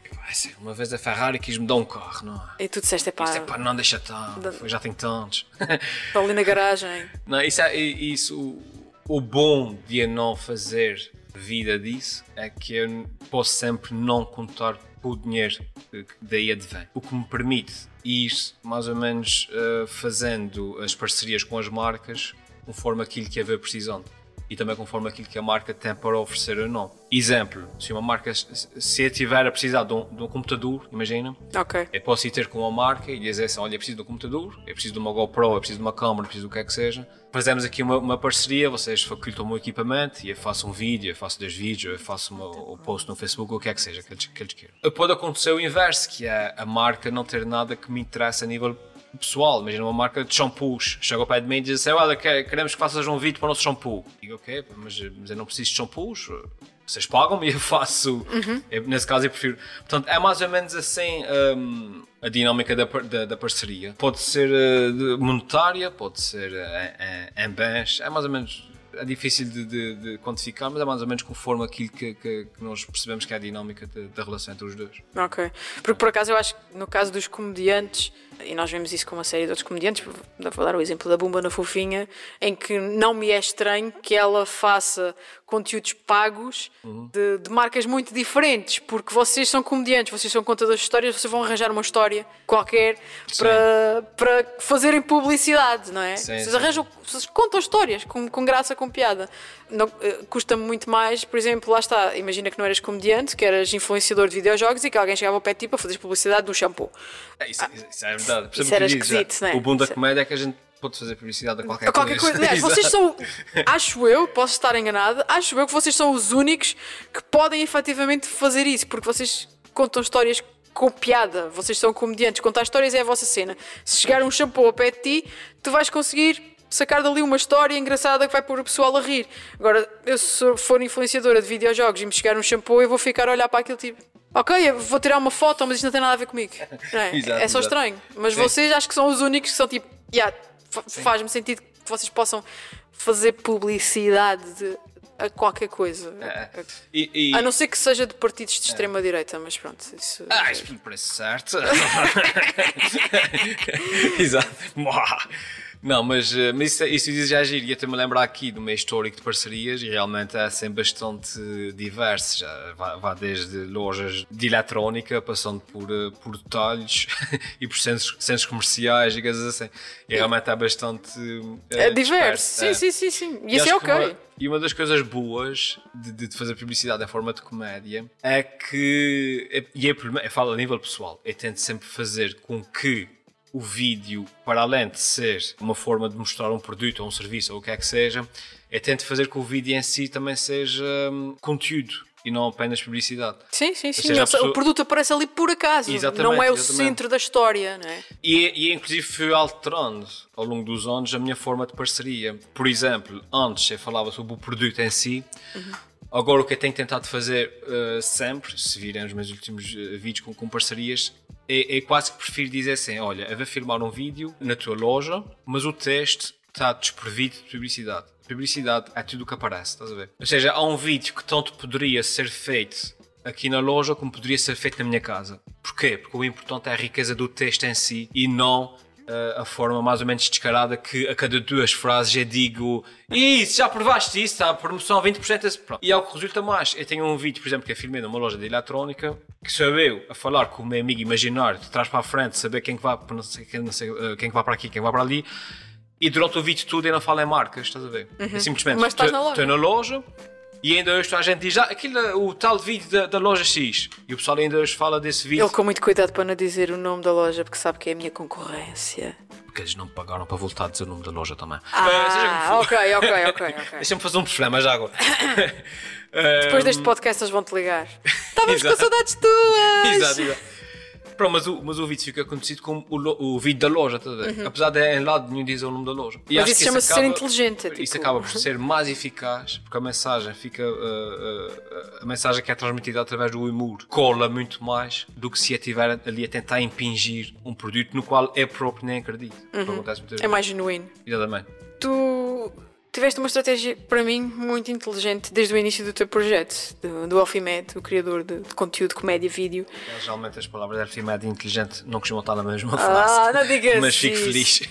B: Uma vez a Ferrari quis-me dar um carro, não é?
A: e tu disseste, pá,
B: Isto é pá, não deixa estar, eu já tenho tantos. <laughs>
A: está ali na garagem.
B: não, isso, é, isso o, o bom de eu não fazer vida disso é que eu posso sempre não contar com o dinheiro que daí advém. O que me permite ir mais ou menos eh, fazendo as parcerias com as marcas conforme aquilo que vou precisando. E também conforme aquilo que a marca tem para oferecer ou não. Exemplo, se uma marca, se eu tiver a precisar de um, de um computador, imagina,
A: Ok.
B: eu posso ir ter com uma marca e dizer assim, olha, eu preciso de um computador, eu preciso de uma GoPro, eu preciso de uma câmera, eu preciso do que é que seja. Fazemos aqui uma, uma parceria, vocês facultam o meu equipamento e eu faço um vídeo, eu faço dois vídeos, eu faço uma, um post no Facebook, o que é que seja, que eles, que eles queiram. Pode acontecer o inverso, que é a marca não ter nada que me interessa a nível pessoal, imagina uma marca de shampoos, chega ao pé de mim e diz assim, olha, que- queremos que faças um vídeo para o nosso shampoo. Digo, ok, mas, mas eu não preciso de shampoos, vocês pagam-me e eu <laughs> faço. Eu, nesse caso eu prefiro. Portanto, é mais ou menos assim hum, a dinâmica da, da, da parceria. Pode ser eh, monetária, pode ser eh, em, em bens, é mais ou menos. É difícil de, de- de quantificar, mas é mais ou menos conforme aquilo que, que- que nós percebemos que é a dinâmica da relação entre os dois.
A: Ok. Porque por acaso eu acho que no caso dos comediantes, e nós vemos isso com uma série de outros comediantes, vou dar o exemplo da Bumba na Fofinha, em que não me é estranho que ela faça conteúdos pagos
B: Uhum.
A: de, de marcas muito diferentes, porque vocês são comediantes, vocês são contadores de histórias, vocês vão arranjar uma história qualquer para, para fazerem publicidade, não é?
B: Sim,
A: vocês
B: sim.
A: arranjam, vocês contam histórias com, com graça, com piada. Não, eh, Custa-me muito mais, por exemplo, lá está, imagina que não eras comediante, que eras influenciador de videojogos e que alguém chegava ao pé de ti para fazer publicidade do shampoo.
B: É, isso, isso é verdade.
A: Isso era esquisito, não é?
B: O bom da
A: Isso-
B: comédia é que a gente pode fazer publicidade a qualquer,
A: A qualquer coisa. Aliás, <laughs> vocês são, acho eu, posso estar enganado, acho eu que vocês são os únicos que podem efetivamente fazer isso, porque vocês contam histórias com piada, vocês são comediantes, contar histórias é a vossa cena. Se chegar um shampoo ao pé de ti, tu vais conseguir sacar dali uma história engraçada que vai pôr o pessoal a rir. Agora, eu se for influenciadora de videojogos e me chegar um shampoo, eu vou ficar a olhar para aquilo tipo. Ok, vou tirar uma foto, mas isto não tem nada a ver comigo. <laughs> É?
B: Exato,
A: é só
B: exato.
A: estranho. Mas
B: Sim.
A: vocês acho que são os únicos que são tipo. Yeah, fa- faz-me sentido que vocês possam fazer publicidade de- a qualquer coisa.
B: É. E, e-
A: A não ser que seja de partidos de extrema-direita, mas pronto. Isso,
B: Ah, isso me parece certo. <laughs> Exato. Não, mas, eh, mas isso, isso diz já giro. E até me lembrar aqui do meio histórico de parcerias e realmente é sempre bastante diverso. Já vai, desde lojas de eletrónica, passando por, eh, por detalhes <laughs> e por centros, centros comerciais e coisas assim. E realmente é bastante. eh,
A: é diverso.
B: disperso.
A: Sim,
B: É.
A: sim, sim, sim. E
B: E
A: isso é ok.
B: uma- e uma das coisas boas de, de fazer publicidade em forma de comédia é que, é- e é, eu falo a nível pessoal, eu tento sempre fazer com que o vídeo, para além de ser uma forma de mostrar um produto ou um serviço ou o que é que seja, eu tento fazer que o vídeo em si também seja hum, conteúdo e não apenas publicidade.
A: Sim, sim, sim.
B: seja, pessoa-
A: O produto aparece ali por acaso.
B: Exatamente,
A: não é o
B: exatamente.
A: centro da história, não é?
B: E, e inclusive fui alterando ao longo dos anos a minha forma de parceria. Por exemplo, antes eu falava sobre o produto em si. Agora o que eu tenho tentado fazer eh, sempre, se virem os meus últimos eh, vídeos com, com parcerias, é, é quase que prefiro dizer assim: olha, eu vou filmar um vídeo na tua loja, mas o texto está desprovido de publicidade. Publicidade é tudo o que aparece, estás a ver? Ou seja, há um vídeo que tanto poderia ser feito aqui na loja como poderia ser feito na minha casa. Porquê? Porque o importante é a riqueza do texto em si e não eh, a forma mais ou menos descarada que a cada duas frases eu digo isso, já provaste isso, a promoção 20%. esse-" Pronto. E é o que resulta mais. Eu tenho um vídeo, por exemplo, que eu filmei numa loja de eletrónica que sou eu a falar com o meu amigo imaginário de trás para a frente, saber quem que vai, quem, sei, eh, quem que vai para aqui, quem vai para ali. E durante o vídeo tudo eu não falo em marcas, estás a ver? É simplesmente estou-
A: na loja.
B: E ainda hoje a gente diz ah, aquilo, é o tal vídeo da, da loja X. E o pessoal ainda hoje fala desse vídeo
A: Ele com muito cuidado para não dizer o nome da loja, porque sabe que é a minha concorrência.
B: porque eles não me pagaram para voltar a dizer o nome da loja também. Eh,
A: Ah,
B: for.
A: ok, ok, ok. ok. <laughs>
B: Deixa-me fazer um problema já agora.
A: Depois deste <laughs> podcast eles vão-te ligar. <laughs> Estávamos com saudades tuas!
B: Exato, exato. Pronto, mas o, mas o vídeo fica conhecido como o, lo- o vídeo da loja, a ver? Apesar de em lado nenhum dizer o nome da loja. E
A: Uhum. Mas isso chama-se ser inteligente, é
B: Isso
A: tipo-
B: acaba por ser mais eficaz, porque a mensagem fica. uh, uh, a mensagem que é transmitida através do humor cola muito mais do que se eu estiver ali a tentar impingir um produto no qual eu próprio nem acredito. Muitas
A: É mais genuíno.
B: Exatamente.
A: Tu tiveste uma estratégia, para mim, muito inteligente desde o início do teu projeto, do, do Alfimed, o criador de, de conteúdo, de comédia, vídeo.
B: Geralmente as palavras elfimédia inteligente não costumam estar na mesma frase.
A: Ah, não digas
B: Mas fico
A: isso.
B: feliz.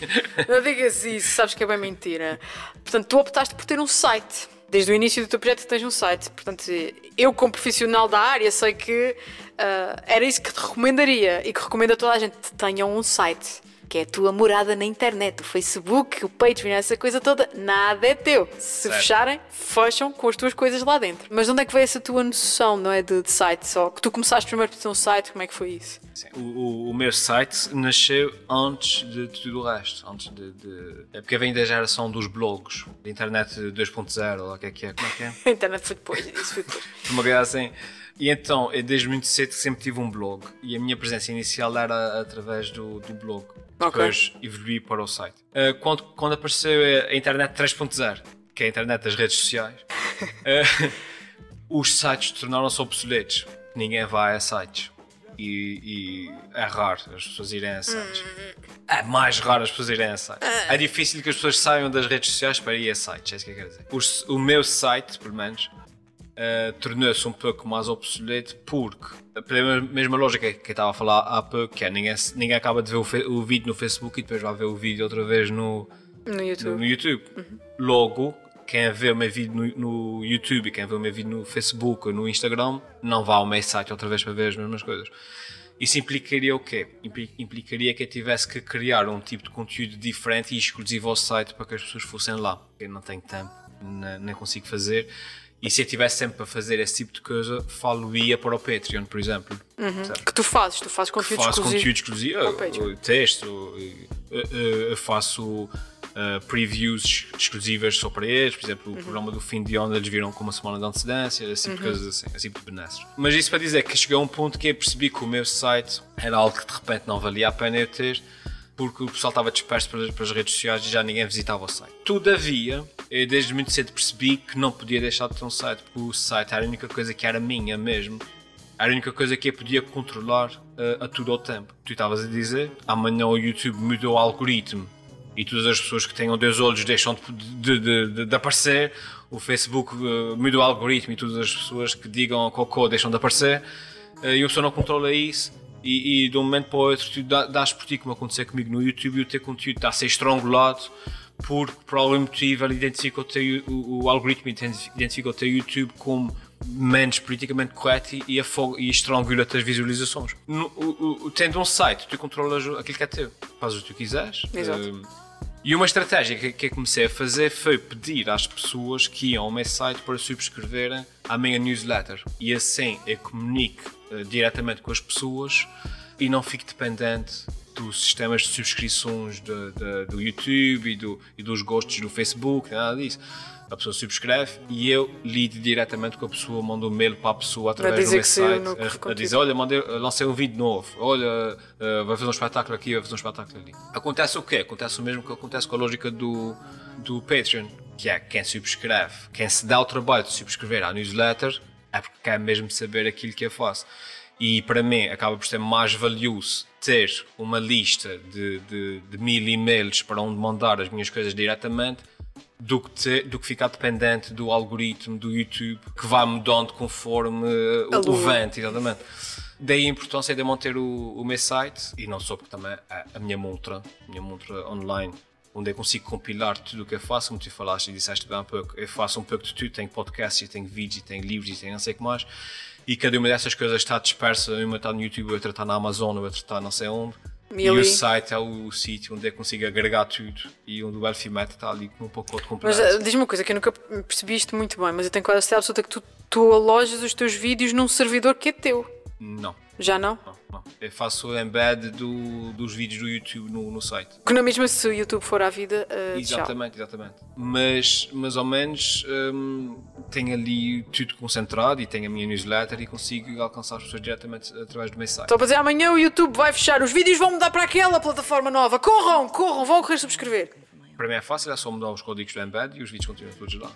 A: Não digas isso, sabes que é bem mentira. Portanto, tu optaste por ter um site. Desde o início do teu projeto tens um site. Portanto, eu como profissional da área sei que ah, era isso que te recomendaria e que recomendo a toda a gente que tenham um site. Que é a tua morada na internet, o Facebook, o Patreon, essa coisa toda, nada é teu. Se
B: Certo.
A: fecharem, fecham com as tuas coisas lá dentro. Mas de onde é que veio essa tua noção, não é? De, de site só? Que tu começaste primeiro por ter um site, como é que foi isso?
B: Sim, O, o, o meu site nasceu antes de tudo o resto. Antes de, de- É porque vem da geração dos blogs, da internet 2.0, ou o que é que é, como é que é? <laughs>
A: Internet foi depois, isso foi depois.
B: Uma coisa assim. E então, eu desde muito cedo sempre tive um blog. E a minha presença inicial era através do, do blog. Depois evolui para o site. Uh, quando, quando apareceu a internet 3.0, que é a internet das redes sociais, uh, <laughs> os sites tornaram-se obsoletos. Ninguém vai a sites. E, e é raro as pessoas irem a sites. É mais raro as pessoas irem a sites. É difícil que as pessoas saiam das redes sociais para ir a sites, é isso que eu quero dizer. Os- o meu site, pelo menos, uh, tornou-se um pouco mais obsoleto porque, pela mesma lógica que eu estava a falar há pouco, que é ninguém, ninguém acaba de ver o, o vídeo no Facebook e depois vai ver o vídeo outra vez no,
A: No YouTube.
B: no YouTube. Logo, quem vê o meu vídeo no, no YouTube e quem vê o meu vídeo no Facebook ou no Instagram não vai ao meu site outra vez para ver as mesmas coisas. Isso implicaria o quê? Impli- Implicaria que eu tivesse que criar um tipo de conteúdo diferente e exclusivo ao site para que as pessoas fossem lá. Eu não tenho tempo, ne- nem consigo fazer. E se eu tivesse sempre para fazer esse tipo de coisa, falo-ia para o Patreon, por exemplo. Certo?
A: Que tu fazes, tu fazes conteúdo
B: faço
A: exclusivo.
B: conteúdo exclusivo, texto, eu- eu- eu faço uh, previews exclusivas só para eles, por exemplo, o
A: Uhum.
B: programa do fim de ano eles viram com uma semana de antecedência, esse
A: Uhum.
B: coisas assim, tipo de benesses. Mas isso para dizer que cheguei a um ponto que eu percebi que o meu site era algo que de repente não valia a pena eu ter, porque o pessoal estava disperso pelas, redes sociais e já ninguém visitava o site. Todavia, eu desde muito cedo percebi que não podia deixar de ter um site, porque o site era a única coisa que era minha mesmo. Era a única coisa que eu podia controlar eh, a todo o tempo. Tu estavas a dizer, amanhã o YouTube mudou o algoritmo e todas as pessoas que tenham dois olhos deixam de, de, de- de- aparecer. O Facebook mudou o algoritmo e todas as pessoas que digam cocô deixam de aparecer. Eh, e a pessoa não controla isso. E, e de um momento para o outro, tu dá- dás por ti, como aconteceu comigo no YouTube, e o teu conteúdo está a ser estrangulado porque por algum motivo ele identifica o, teu, o, o algoritmo identifica o teu YouTube como menos politicamente correto e, afoga, e estrangula as visualizações. No, o, o, tendo um site, tu controlas aquilo que é teu, fazes o que tu quiseres. Hum, e uma estratégia que, que eu comecei a fazer foi pedir às pessoas que iam ao meu site para subscreverem à minha newsletter. E assim eu comunico diretamente com as pessoas e não fico dependente dos sistemas de subscrições de- de- do YouTube e, do- e dos gostos do Facebook, nada disso. A pessoa subscreve e eu lido diretamente com a pessoa, mando um mail para a pessoa através do meu
A: saiu
B: site
A: no
B: a, a dizer olha, mandei, lancei um vídeo novo, olha, eh, vai fazer um espetáculo aqui, vai fazer um espetáculo ali. Acontece o quê? Acontece o mesmo que acontece com a lógica do, do Patreon, que é quem subscreve, quem se dá o trabalho de subscrever à newsletter, é porque quer mesmo saber aquilo que eu faço. E para mim acaba por ser mais valioso ter uma lista de, de, de mil e-mails para onde mandar as minhas coisas diretamente do que, ter- do que ficar dependente do algoritmo do YouTube que vai mudando conforme uh,
A: A
B: o, o vento, exatamente. Daí a importância de manter o, o meu site e não só porque também é a minha montra, a minha montra online, onde eu consigo compilar tudo o que eu faço, como tu falaste e disseste bem um pouco, eu faço um pouco de tudo, tenho podcasts, tenho vídeos, tenho livros e tenho não sei o que mais, e cada uma dessas coisas está dispersa, uma está no YouTube, outra está na Amazon, outra está não sei onde,
A: E
B: e, o site é o sítio onde eu consigo agregar tudo e onde o Elfimet está ali com um pacote
A: Mas
B: completo.
A: ah, diz-me uma coisa que eu nunca percebi isto muito bem, mas eu tenho quase a certeza absoluta que tu, tu alojas os teus vídeos num servidor que é teu.
B: Não,
A: Já não?
B: não, não. Eu faço o embed do, dos vídeos do YouTube no, no site.
A: Que na mesma se o YouTube for à vida, ah, tchau.
B: Exatamente, exatamente. Mas, mas ao menos hum, tenho ali tudo concentrado e tenho a minha newsletter e consigo alcançar as pessoas diretamente através do meu site.
A: Estou a dizer, amanhã o YouTube vai fechar, os vídeos vão mudar para aquela plataforma nova. Corram, corram, vão correr subscrever.
B: Para mim é fácil, é só mudar os códigos do embed e os vídeos continuam todos lá.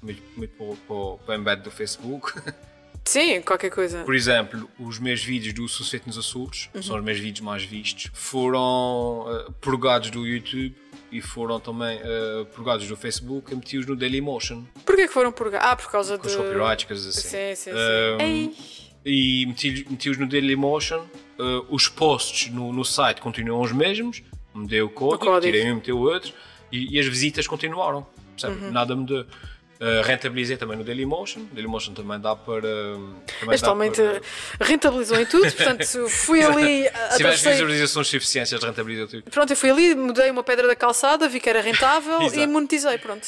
B: Muito, muito para, para o embed do Facebook. <laughs>
A: Sim, qualquer coisa.
B: Por exemplo, os meus vídeos do Sucesso nos Açores,
A: Uhum.
B: que são os meus vídeos mais vistos, foram uh, purgados do YouTube e foram também uh, purgados do Facebook e meti-os no Dailymotion,
A: Porquê que foram por Ah, por causa
B: com
A: de.
B: copyrights, coisas assim.
A: Sim, sim, sim.
B: Um, e meti- meti-os no Dailymotion. Uh, os posts no, no site continuam os mesmos, mudei o código,
A: código.
B: tirei um, meti o outro, e, e as visitas continuaram.
A: Uhum.
B: Nada mudou. Uh, rentabilizei também no Dailymotion. Dailymotion também dá para.
A: Também Estalmente para... rentabilizou em tudo, <laughs> portanto fui ali.
B: Se tiveres visualizações suficientes, rentabilizou tudo.
A: Pronto, eu fui ali, mudei uma pedra da calçada, vi que era rentável <laughs> e monetizei. Pronto.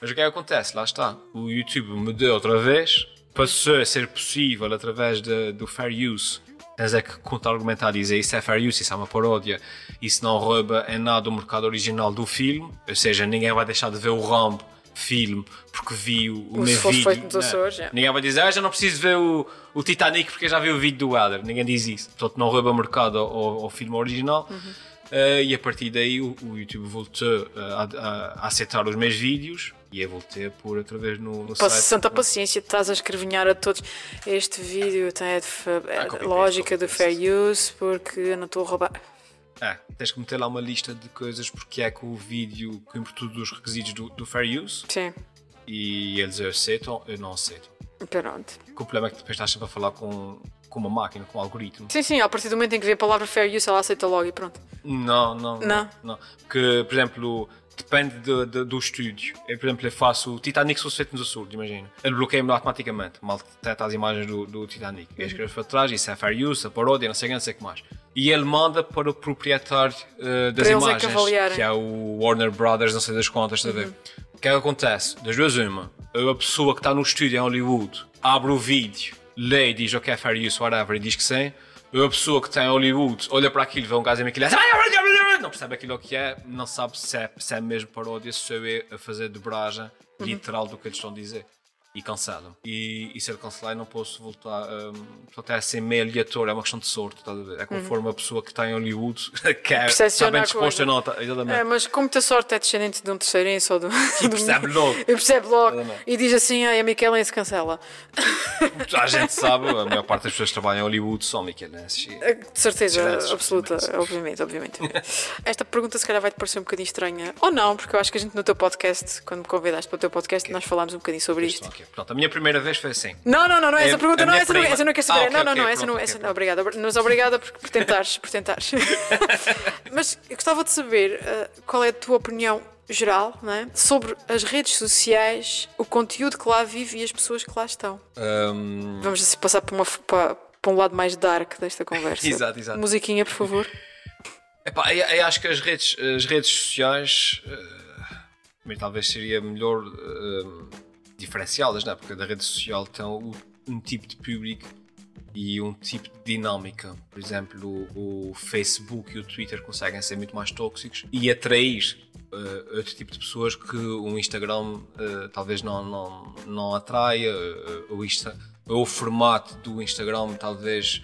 B: Mas o que é que acontece? Lá está. O YouTube me deu outra vez, passou a ser possível através de, do fair use Tens é que contra-argumentar dizer isso é fair use, isso é uma paródia, isso não rouba em nada o mercado original do filme, ou seja, ninguém vai deixar de ver o Rambo filme porque viu o, meu vídeo. Feito
A: dos Açores, é.
B: Ninguém vai dizer, ah, já não preciso ver o, o Titanic porque já vi o vídeo do Adler. Ninguém diz isso. Portanto, não rouba mercado ao, ao filme original. Uhum. Uh, e a partir daí o, o YouTube voltou uh, a, a, a, aceitar os meus vídeos e eu voltei a pôr outra vez no, no
A: site. Santa paciência, estás a escrevinhar a todos. Este vídeo tem a, ah, lógica do fair use porque eu não estou a roubar.
B: É, tens que meter lá uma lista de coisas porque é que o vídeo cumpre todos os requisitos do, do fair use.
A: Sim.
B: E eles aceitam, eu não aceito.
A: Pronto.
B: O problema é que depois estás sempre a falar com, com uma máquina, com um algoritmo.
A: Sim, sim, a partir do momento em que vê a palavra fair use, ela aceita logo e pronto.
B: Não, não. Não? Não. Porque, por exemplo, depende de, de, do estúdio. Eu, por exemplo, eu faço o Titanic feito nos Açores, imagina. Ele bloqueia-me automaticamente, mal detecta as imagens do, do Titanic. Eu escrevo para trás, isso é fair use, a paródia, não sei, não sei o que mais. E ele manda para o proprietário uh, das imagens, é que, que, é o Warner Brothers, não sei das contas, está a ver? Uhum. O que é que acontece? Das duas, uma. A pessoa que está no estúdio em Hollywood abre o vídeo, lê e diz ok, é fair use, whatever, e diz que sim. A pessoa que está em Hollywood olha para aquilo, vê um gajo em aquilo e não percebe aquilo que é, não sabe se é, se é mesmo paródia, se sou eu a fazer dobragem literal do que eles estão a dizer e cancelam. E, e se ele cancelar, não posso voltar. Um, portanto, é assim meio aleatório, é uma questão de sorte. Tá é conforme uhum. a pessoa que está em Hollywood <laughs> quer, está bem disposta a nota.
A: É, mas com muita sorte é descendente de um terceirense ou do.
B: E percebe logo.
A: E percebe logo. E diz assim: ah, a Miquelen se cancela. <laughs>
B: A gente sabe, a maior parte das pessoas que trabalham em Hollywood são Miquelenses.
A: É, de certeza absoluta, obviamente, obviamente. Esta pergunta se calhar vai te parecer um bocadinho estranha. Ou não, porque eu acho que a gente no teu podcast, quando me convidaste para o teu podcast, okay. nós falámos um bocadinho sobre isto.
B: Pronto, a minha primeira vez foi assim.
A: Não, não, não, não, essa é, pergunta não, essa não, essa não quer saber. Ah, okay, não, não, okay, não, essa não, essa não, obrigada. Mas obrigada por, por tentares, por tentares. <laughs> Mas eu gostava de saber uh, qual é a tua opinião geral né, sobre as redes sociais, o conteúdo que lá vive e as pessoas que lá estão. Um... Vamos assim passar para, uma, para, para, um lado mais dark desta conversa. <laughs>
B: exato, exato.
A: Musiquinha, por favor.
B: Epá, eu, eu acho que as redes, as redes sociais. Uh, talvez seria melhor. Uh, diferenciadas, não é? Porque cada rede social tem um tipo de público e um tipo de dinâmica. Por exemplo, o, o Facebook e o Twitter conseguem ser muito mais tóxicos e atrair uh, outro tipo de pessoas que o Instagram uh, talvez não, não, não atraia, uh, o, Insta, o formato do Instagram talvez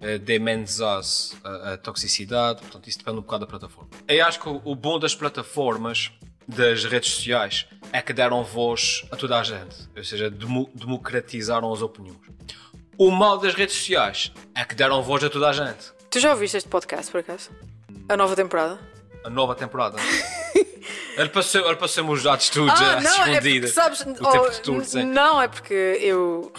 B: uh, dê menos a, a, toxicidade, portanto isso depende um bocado da plataforma. Eu acho que o, o bom das plataformas das redes sociais é que deram voz a toda a gente, ou seja, demo democratizaram as opiniões. O mal das redes sociais é que deram voz a toda a gente.
A: Tu já ouviste este podcast, por acaso? A nova temporada?
B: A nova temporada? <laughs> ele passou, ele passou os dados todos ah, <laughs> não. É porque, sabes,
A: oh, não, é porque eu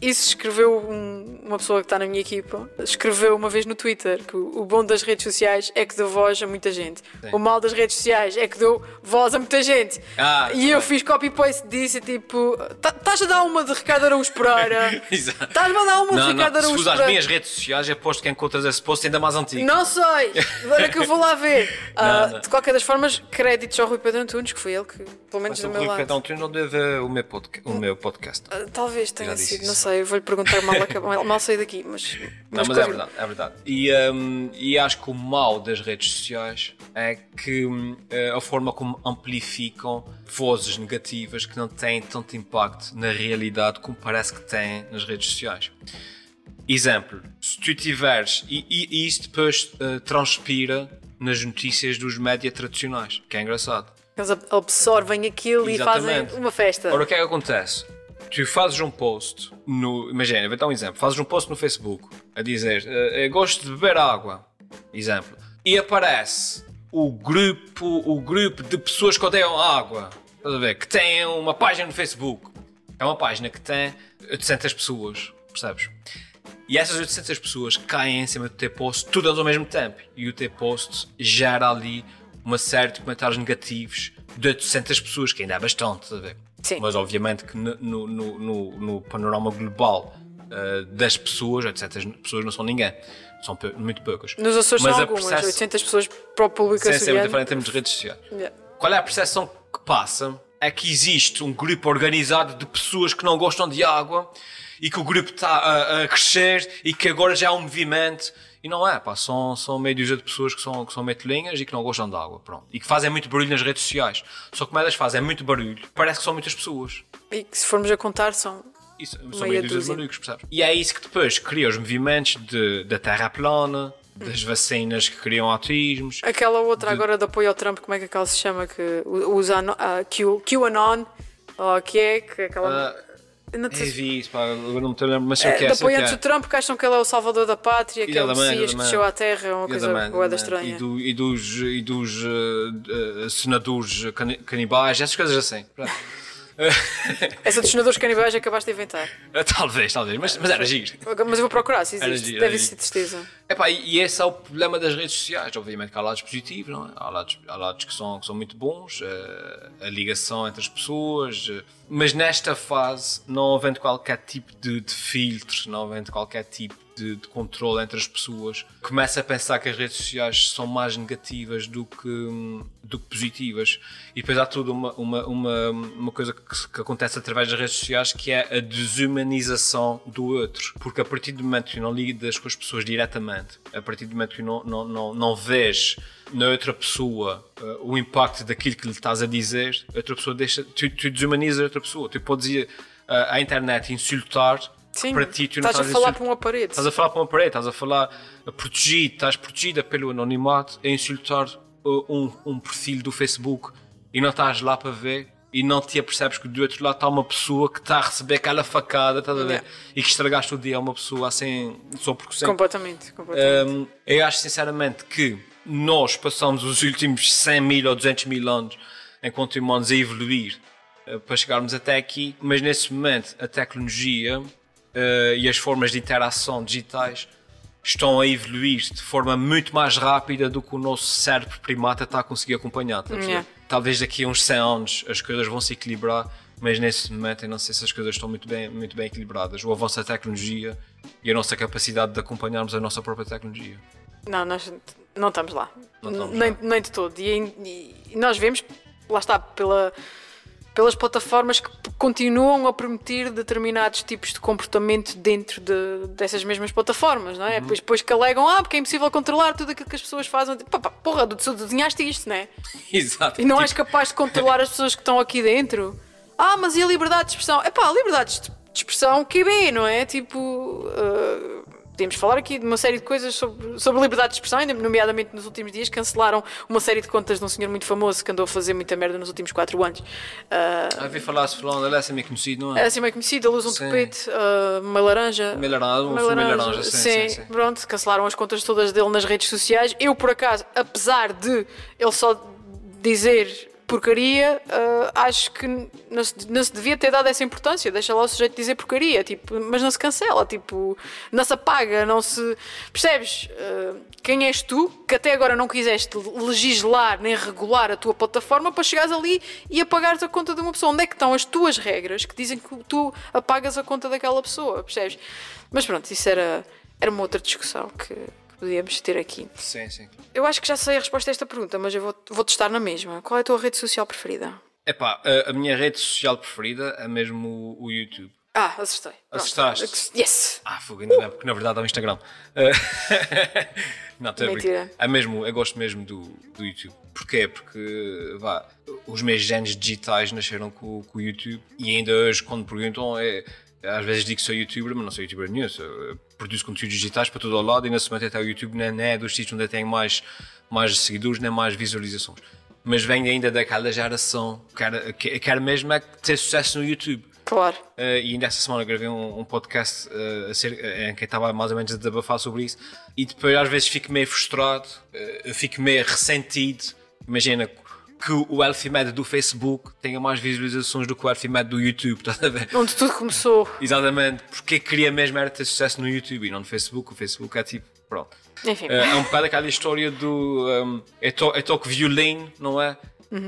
A: isso escreveu um, uma pessoa que está na minha equipa, escreveu uma vez no Twitter que o, o bom das redes sociais é que deu voz a muita gente. Sim. O mal das redes sociais é que deu voz a muita gente. Ah, e eu fiz copy-paste disso, tipo, estás a dar uma de Ricardo Araújo Pereira. <laughs> Estás-me a dar uma não, de Ricardo Araújo
B: Pereira. Se as minhas redes sociais, aposto que encontras esse post ainda mais antigo.
A: Não sei, agora que eu vou lá ver. <laughs> Uh, não, de qualquer das formas, créditos ao Rui Pedro Antunes, que foi ele que, pelo menos Mas do meu Rui lado.
B: Rui Pedro Antunes não deve o meu, podcast. O meu podcast.
A: Uh, talvez tenha sido, não sei sei, vou-lhe perguntar mal, <laughs> mal, mal sair daqui, mas.
B: Não, mas é verdade, é verdade. E, um, e acho que o mal das redes sociais é que um, a forma como amplificam vozes negativas que não têm tanto impacto na realidade como parece que têm nas redes sociais. Exemplo, se tu tiveres, e, e, e isso depois uh, transpira nas notícias dos média tradicionais, que é engraçado.
A: Eles absorvem aquilo Exatamente. e fazem uma festa.
B: Ora, o que é que acontece? Tu fazes um post no. Imagina, vou dar um exemplo. Fazes um post no Facebook a dizer uh, gosto de beber água. Exemplo. E aparece o grupo, o grupo de pessoas que odeiam água. Estás a ver? Que têm uma página no Facebook. É uma página que tem 800 pessoas. Percebes? E essas 800 pessoas caem em cima do teu post todas ao mesmo tempo. E o teu post gera ali uma série de comentários negativos de 800 pessoas, que ainda é bastante, estás a ver?
A: Sim.
B: Mas obviamente que no, no, no, no panorama global uh, das pessoas, 800 pessoas não são ninguém. São muito poucas.
A: Nos Açores
B: mas
A: são algumas, processo... 800 pessoas para o público
B: Sim, sim, é muito diferente em termos de redes sociais. Yeah. Qual é a percepção que passa? É que existe um grupo organizado de pessoas que não gostam de água e que o grupo está a, a crescer e que agora já é um movimento e não é, pá, são, são meio dúzia de pessoas que são, que são metelinhas e que não gostam de água, pronto. E que fazem muito barulho nas redes sociais. Só que como elas fazem muito barulho, parece que são muitas pessoas.
A: E que se formos a contar são
B: isso, são meio dúzia de malucos, percebes? E é isso que depois cria os movimentos de, da terra plana, das vacinas que criam autismos.
A: Aquela outra de... agora de apoio ao Trump, como é que aquela se chama? Que usa uh, Q, QAnon, ou que é? Que é aquela... Uh,
B: não te... É vi isso, pá, agora não me lembro, mas sei o que é.
A: De apoiantes do Trump que acham que ele é o salvador da pátria, que é o Messias que desceu à terra, é uma coisa boa estranha.
B: E, do, e dos, e dos uh, uh, senadores canibais, essas coisas assim. <laughs>
A: Essa dos senadores canibais acabaste de inventar.
B: Talvez, talvez, mas, mas era giro.
A: Mas eu vou procurar se existe. Giro, Deve ser tristeza.
B: Epá, e esse é o problema das redes sociais. Obviamente que há lados positivos, não é? há, lados, há lados que são, que são muito bons, uh, a ligação entre as pessoas, uh, mas nesta fase, não havendo qualquer tipo de, de filtro, não havendo qualquer tipo de, de, controle entre as pessoas, começa a pensar que as redes sociais são mais negativas do que, do que positivas. E depois há tudo uma, uma, uma, uma coisa que, que, acontece através das redes sociais que é a desumanização do outro. Porque a partir do momento que não lidas com as pessoas diretamente, a partir do momento que não, não, não, não vês na outra pessoa uh, o impacto daquilo que lhe estás a dizer, a outra pessoa deixa, tu, tu desumanizas a outra pessoa. Tu podes ir uh, à internet insultar Sim, para ti, tu
A: não estás, a falar para uma parede.
B: Estás a falar para uma parede, estás a falar protegido, estás protegida pelo anonimato a insultar uh, um, um perfil do Facebook e não estás lá para ver e não te apercebes que do outro lado está uma pessoa que está a receber aquela facada, estás a ver? Yeah. E que estragaste o dia a uma pessoa assim, só porque sim.
A: Completamente, completamente. Um,
B: eu acho sinceramente que nós passamos os últimos 100 mil ou 200 mil anos enquanto humanos a evoluir uh, para chegarmos até aqui, mas nesse momento a tecnologia uh, e as formas de interação digitais estão a evoluir de forma muito mais rápida do que o nosso cérebro primata está a conseguir acompanhar. Yeah. Talvez daqui a uns 100 anos as coisas vão se equilibrar, mas nesse momento eu não sei se as coisas estão muito bem, muito bem equilibradas. O avanço da tecnologia e a nossa capacidade de acompanharmos a nossa própria tecnologia.
A: Não, nós não estamos lá.
B: Não estamos
A: nem,
B: lá.
A: nem de todo. E, e nós vemos, lá está, pela pelas plataformas que continuam a permitir determinados tipos de comportamento dentro de, dessas mesmas plataformas, não é? Uhum. Depois, depois que alegam, ah, porque é impossível controlar tudo aquilo que as pessoas fazem. Pá, pá, porra, tu desenhaste isto, não é? <laughs>
B: Exato.
A: E não tipo... és capaz de controlar as pessoas que estão aqui dentro. Ah, mas e a liberdade de expressão? É pá, a liberdade de expressão QB, não é? Tipo. Uh podemos falar aqui de uma série de coisas sobre, sobre liberdade de expressão, nomeadamente nos últimos dias cancelaram uma série de contas de um senhor muito famoso que andou a fazer muita merda nos últimos 4 anos.
B: Uh, Havia falar-se falando, ele é assim meio conhecido, não é?
A: É assim meio conhecido, ele usa um tapete, uh, uma laranja.
B: Meio laranja, um meio laranja, laranja sim, sim, sim,
A: Pronto, cancelaram as contas todas dele nas redes sociais. Eu, por acaso, apesar de ele só dizer porcaria, uh, acho que não se, não se, devia ter dado essa importância. Deixa lá o sujeito dizer porcaria, tipo, mas não se cancela, tipo, não se apaga, não se. Percebes? Uh, quem és tu que até agora não quiseste legislar nem regular a tua plataforma para chegares ali e apagares a conta de uma pessoa? Onde é que estão as tuas regras que dizem que tu apagas a conta daquela pessoa? Percebes? Mas pronto, isso era, era uma outra discussão que podíamos ter aqui.
B: Sim, sim.
A: Eu acho que já sei a resposta a esta pergunta, mas eu vou, vou testar na mesma. Qual é a tua rede social preferida?
B: Epá, a, a minha rede social preferida é mesmo o, o YouTube.
A: Ah, assustei.
B: Assustaste?
A: Yes!
B: Ah, fogo, ainda bem, porque na verdade é o Instagram. <laughs> não, estou Mentira. É mesmo, eu gosto mesmo do, do YouTube. Porquê? Porque, vá, os meus genes digitais nasceram com, com o YouTube e ainda hoje, quando perguntam, é às vezes digo que sou youtuber, mas não sou youtuber nenhum. Sou, produzo conteúdos digitais para todo o lado e nesse momento até o YouTube nem, é dos sítios onde tenho mais, mais seguidores nem mais visualizações. Mas venho ainda daquela geração que quer, mesmo é ter sucesso no YouTube.
A: Claro.
B: Uh, e ainda essa semana gravei um, um podcast uh, uh, em que estava mais ou menos a desabafar sobre isso. E depois às vezes fico meio frustrado, fico meio ressentido. Imagina, que o Elfimed do Facebook tenha mais visualizações do que o Elfimed do YouTube, <laughs> estás a ver?
A: Onde tudo começou.
B: Exatamente, porque queria mesmo era ter sucesso no YouTube e não no Facebook. O Facebook é tipo, pronto.
A: Enfim.
B: É, é um bocado aquela história do. Um, é, to, é toque violino, não é?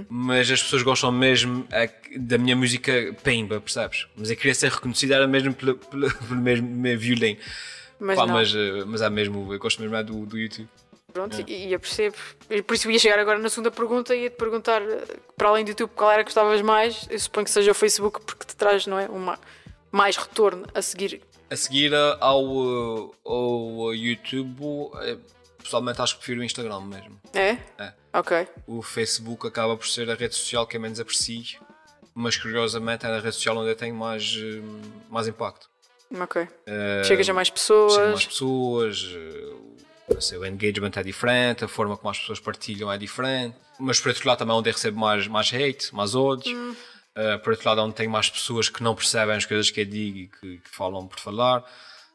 B: mas as pessoas gostam mesmo é, da minha música pimba, percebes? Mas eu queria ser reconhecida era mesmo pelo, pelo, <laughs> pelo mesmo meu violino.
A: Mas
B: Pá,
A: não.
B: mas, eh, mas é mesmo, eu gosto mesmo é do, do YouTube.
A: Pronto, e, e eu percebo. E por isso ia chegar agora na segunda pergunta e ia te perguntar, eh, para além do YouTube, qual era que gostavas mais? Eu suponho que seja o Facebook, porque te traz, não é? Uma, mais retorno a seguir.
B: A seguir eh, ao, ao YouTube, eh, pessoalmente acho que prefiro o Instagram mesmo.
A: É?
B: É.
A: Ok.
B: O Facebook acaba por ser a rede social que eu menos aprecio, mas curiosamente é a rede social onde eu tenho mais, mais impacto.
A: Ok.
B: Eh,
A: Chegas a mais pessoas.
B: mais pessoas, eh, não sei, o engagement é diferente, a forma como as pessoas partilham é diferente, mas por outro lado também é onde eu recebo mais, mais hate, mais ódio.
A: Hum.
B: Eh, por outro lado, é onde tenho mais pessoas que não percebem as coisas que eu digo e que, que falam por falar.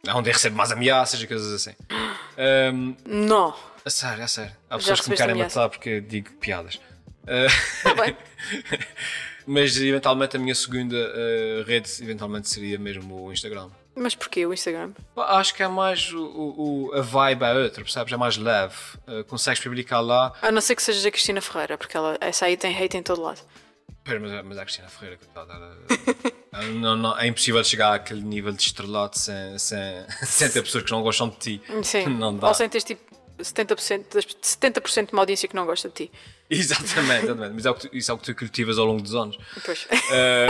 B: É onde eu recebo mais ameaças e coisas assim. Ehm,
A: Não.
B: a sério, a sério. Há pessoas que me querem
A: ameaça?
B: matar porque eu digo piadas. Eh,
A: Está bem. <laughs>
B: mas eventualmente a minha segunda eh, rede eventualmente seria mesmo o Instagram.
A: Mas porquê o Instagram?
B: Acho que é mais o, o- a vibe é outra, percebes? É mais leve. Uh, consegues publicar lá.
A: A não ser que sejas a Cristina Ferreira, porque ela, essa aí tem hate em todo lado.
B: Pera, mas, mas é a Cristina Ferreira, coitada. <laughs> ela não- não- é impossível chegar àquele nível de estrelato sem, sem, <laughs> sem ter pessoas que não gostam de ti.
A: Sim. <laughs>
B: Não dá.
A: Ou sem teres tipo 70%, das- 70% de uma audiência que não gosta de ti. <laughs>
B: Exatamente, exatamente. Mas é tu, isso é o que tu cultivas ao longo dos anos.
A: Pois.
B: Uh,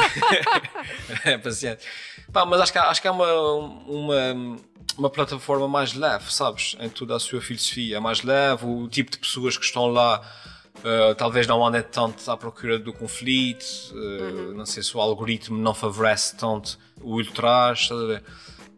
B: é <laughs> paciente. Pá, mas acho que, há- acho que é uma, uma, uma plataforma mais leve, sabes? Em toda a sua filosofia. É mais leve, o tipo de pessoas que estão lá uh, talvez não andem tanto à procura do conflito. uh, Não sei se o algoritmo não favorece tanto o ultraje, estás a ver?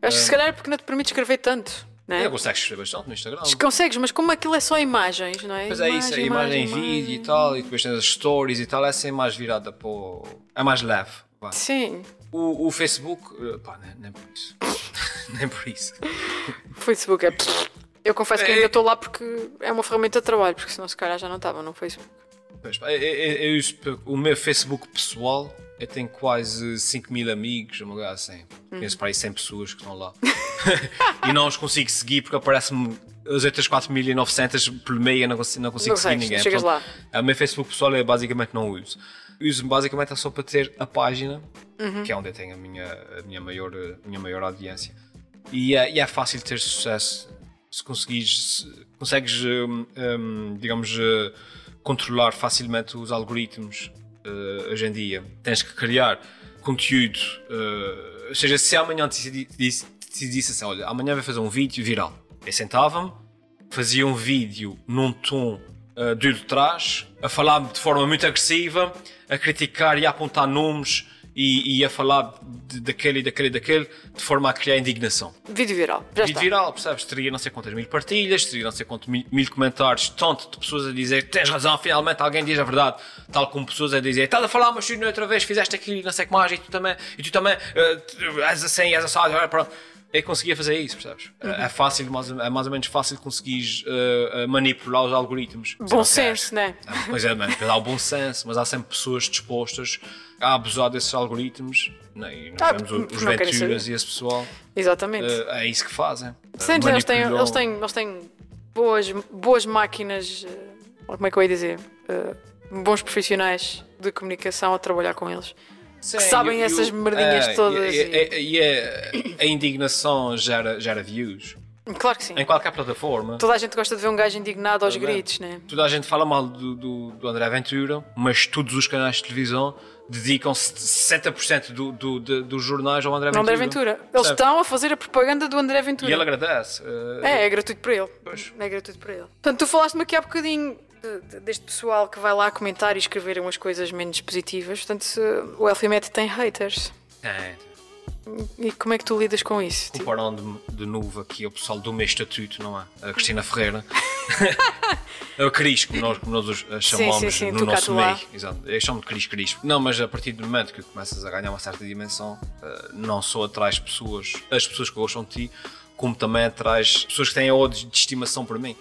A: Acho que se calhar é porque não te permite escrever tanto. É?
B: Eu consegues escrever bastante no Instagram.
A: Consegues, mas como aquilo é só imagens, não é?
B: Mas é isso, a imagem em vídeo e tal, e depois tens as stories e tal, essa é mais virada para o... É mais leve. vá.
A: Sim.
B: O, o Facebook, uh, pá, nem, nem por isso. <laughs> nem por isso.
A: O Facebook é. Eu confesso que
B: É.
A: ainda estou lá porque é uma ferramenta de trabalho, porque senão se calhar já não estava no Facebook.
B: Pois, eu- eu- eu o meu Facebook pessoal, eu tenho quase 5 mil amigos, uma coisa assim. Conheço para aí 100 pessoas que estão lá. <laughs> e não os consigo seguir porque aparece-me as outras 4.900 pelo meio eu não consigo, não consigo
A: Não
B: seguir ninguém.
A: chegas
B: Portanto, O meu Facebook pessoal eu basicamente não uso. Uso basicamente é só para ter a página, que é onde eu tenho a minha, a minha, maior, a minha maior audiência. E é, e é fácil ter sucesso se conseguires, se consegues, hum, hum, digamos, eh, controlar facilmente os algoritmos eh, hoje em dia. Tens que criar conteúdo, eh, ou seja, se amanhã te disse, assim, olha, amanhã vai fazer um vídeo viral. Eu sentava-me, fazia um vídeo num tom uh, de ultraje, a falar de forma muito agressiva, a criticar e a apontar nomes e, e a falar de- daquele e daquele e daquele, de forma a criar indignação.
A: Vídeo viral. Já
B: Vídeo
A: está.
B: viral, percebes? Teria não sei quantas mil partilhas, teria não sei quantos mil, mil comentários, tanto de pessoas a dizer tens razão, finalmente alguém diz a verdade, tal como pessoas a dizer estás a falar, mas tu outra vez fizeste aquilo e não sei o que mais, e tu também, e tu também uh, és assim, és ah, pronto. Eu conseguia fazer isso, percebes? É fácil, mais, é mais ou menos fácil conseguires uh, manipular os algoritmos.
A: Bom
B: Se não
A: senso, né?
B: queres. Pois é, mano, há o bom senso, mas há sempre pessoas dispostas a abusar desses algoritmos. Né? E nós
A: Ah,
B: os
A: não querem
B: Venturas e esse pessoal.
A: Exatamente.
B: Uh, é isso que fazem.
A: Sim,
B: Uh,
A: eles têm, eles têm, eles têm boas, boas máquinas, eh, como é que eu ia dizer? Eh, bons profissionais de comunicação a trabalhar com eles.
B: Sim,
A: que sabem
B: e- e
A: essas merdinhas
B: é,
A: todas
B: E, e- e é- a indignação gera, gera views.
A: Claro que sim.
B: Em qualquer plataforma.
A: Toda a gente gosta de ver um gajo indignado aos
B: Também.
A: gritos, né?
B: Toda a gente fala mal do, do, do André Ventura, mas todos os canais de televisão dedicam-se 60% do, do, do- dos jornais ao André Ventura.
A: André Ventura. Eles
B: Percebe?
A: estão a fazer a propaganda do André Ventura.
B: E ele agradece. uh,
A: É, é gratuito para ele.
B: Pois.
A: É gratuito para ele. Portanto, tu falaste-me aqui há bocadinho de- de- deste pessoal que vai lá comentar e escrever umas coisas menos positivas. Portanto, se o Elfimet tem haters.
B: é,
A: E como é que tu lidas com isso? Tipo,
B: comparando de novo aqui ao pessoal do meu estatuto, não é? A Cristina Ferreira. <laughs> é o Cris, como nós, como nós os- a chamamos
A: sim, sim,
B: no
A: tu cá,
B: nosso meio. Exato. Eu chamo de Cris Cris. Não, mas a partir do momento que começas a ganhar uma certa dimensão, eh, não só atrás pessoas, as pessoas que gostam de ti, como também atrás pessoas que têm ódio de estimação por mim.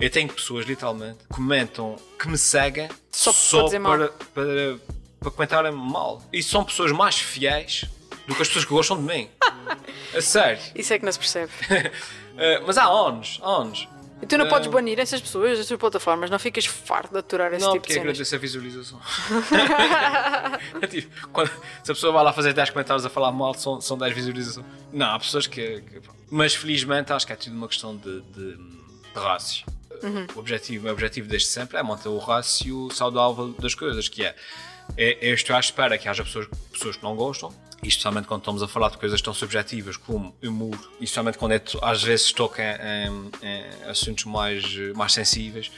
B: Eu tenho pessoas, literalmente, que comentam que me seguem
A: Só
B: só,
A: para
B: para, para, para comentarem mal. E são pessoas mais fiéis do que as pessoas que gostam de mim. <laughs> A sério.
A: isso é que não se percebe.
B: Uh, <laughs> mas há há anos.
A: E tu não
B: Ah.
A: podes banir essas pessoas das tuas plataformas, não ficas farto de aturar esse
B: não,
A: tipo
B: porque
A: de cenas.
B: agradeço a visualização. É <laughs> tipo, quando- se a pessoa vai lá fazer 10 comentários a falar mal, são, são 10 visualizações. Não, há pessoas que. que- mas felizmente acho que é tudo uma questão de, de, de rácio.
A: Uhum.
B: O, objetivo, o objetivo desde sempre é manter o rácio saudável das coisas, que é. é eu estou à espera que haja pessoas, pessoas que não gostam, e especialmente quando estamos a falar de coisas tão subjetivas como humor, e especialmente quando é, às vezes toca em, em assuntos mais, mais sensíveis.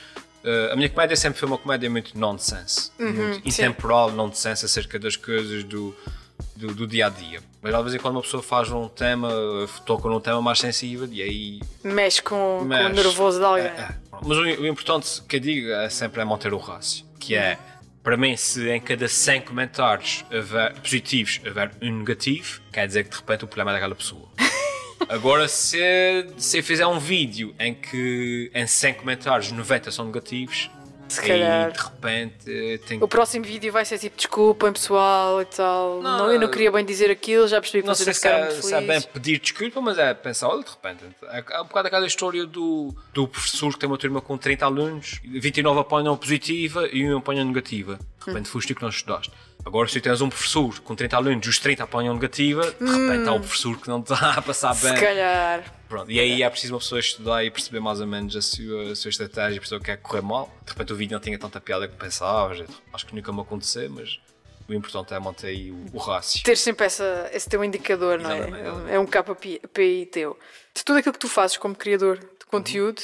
B: Uh, a minha comédia sempre foi uma comédia muito nonsense, muito
A: Uhum, sim.
B: intemporal, nonsense acerca das coisas do, do, do dia a dia. Mas às vezes quando uma pessoa faz um tema, toca num tema mais sensível e aí.
A: Mexe com, com
B: mexe.
A: o nervoso de alguém.
B: É, é. Mas o, o importante que eu digo é sempre é manter o rácio, que é. Para mim, se em cada 100 comentários houver, positivos houver um negativo, quer dizer que de repente o problema é daquela pessoa. <laughs> Agora, se, se eu fizer um vídeo em que em 100 comentários 90 são negativos,
A: Se calhar.
B: de repente tem
A: O próximo vídeo vai ser tipo desculpem pessoal e tal.
B: Não,
A: Não, eu não queria bem dizer aquilo, já percebi que
B: Não
A: vocês
B: sei se
A: ficaram
B: é,
A: muito
B: se é bem pedir desculpa, mas é pensar, olha, de repente, é, é um bocado aquela história do, do professor que tem uma turma com 30 alunos, 29 apanham positiva e um apanham negativa. De repente foste tu que não estudaste. Agora, se tens um professor com 30 alunos e os 30 apanham negativa, de repente há um professor que não está <laughs> a passar bem.
A: Se calhar.
B: Pronto, e aí é preciso uma pessoa estudar e perceber mais ou menos a sua, a sua estratégia perceber o que é que correr mal. De repente o vídeo não tinha tanta piada que pensava, acho que nunca me aconteceu, mas o importante é manter aí o, o rácio.
A: Ter sempre essa, esse teu indicador, não é? É um KPI teu. De tudo aquilo que tu fazes como criador de conteúdo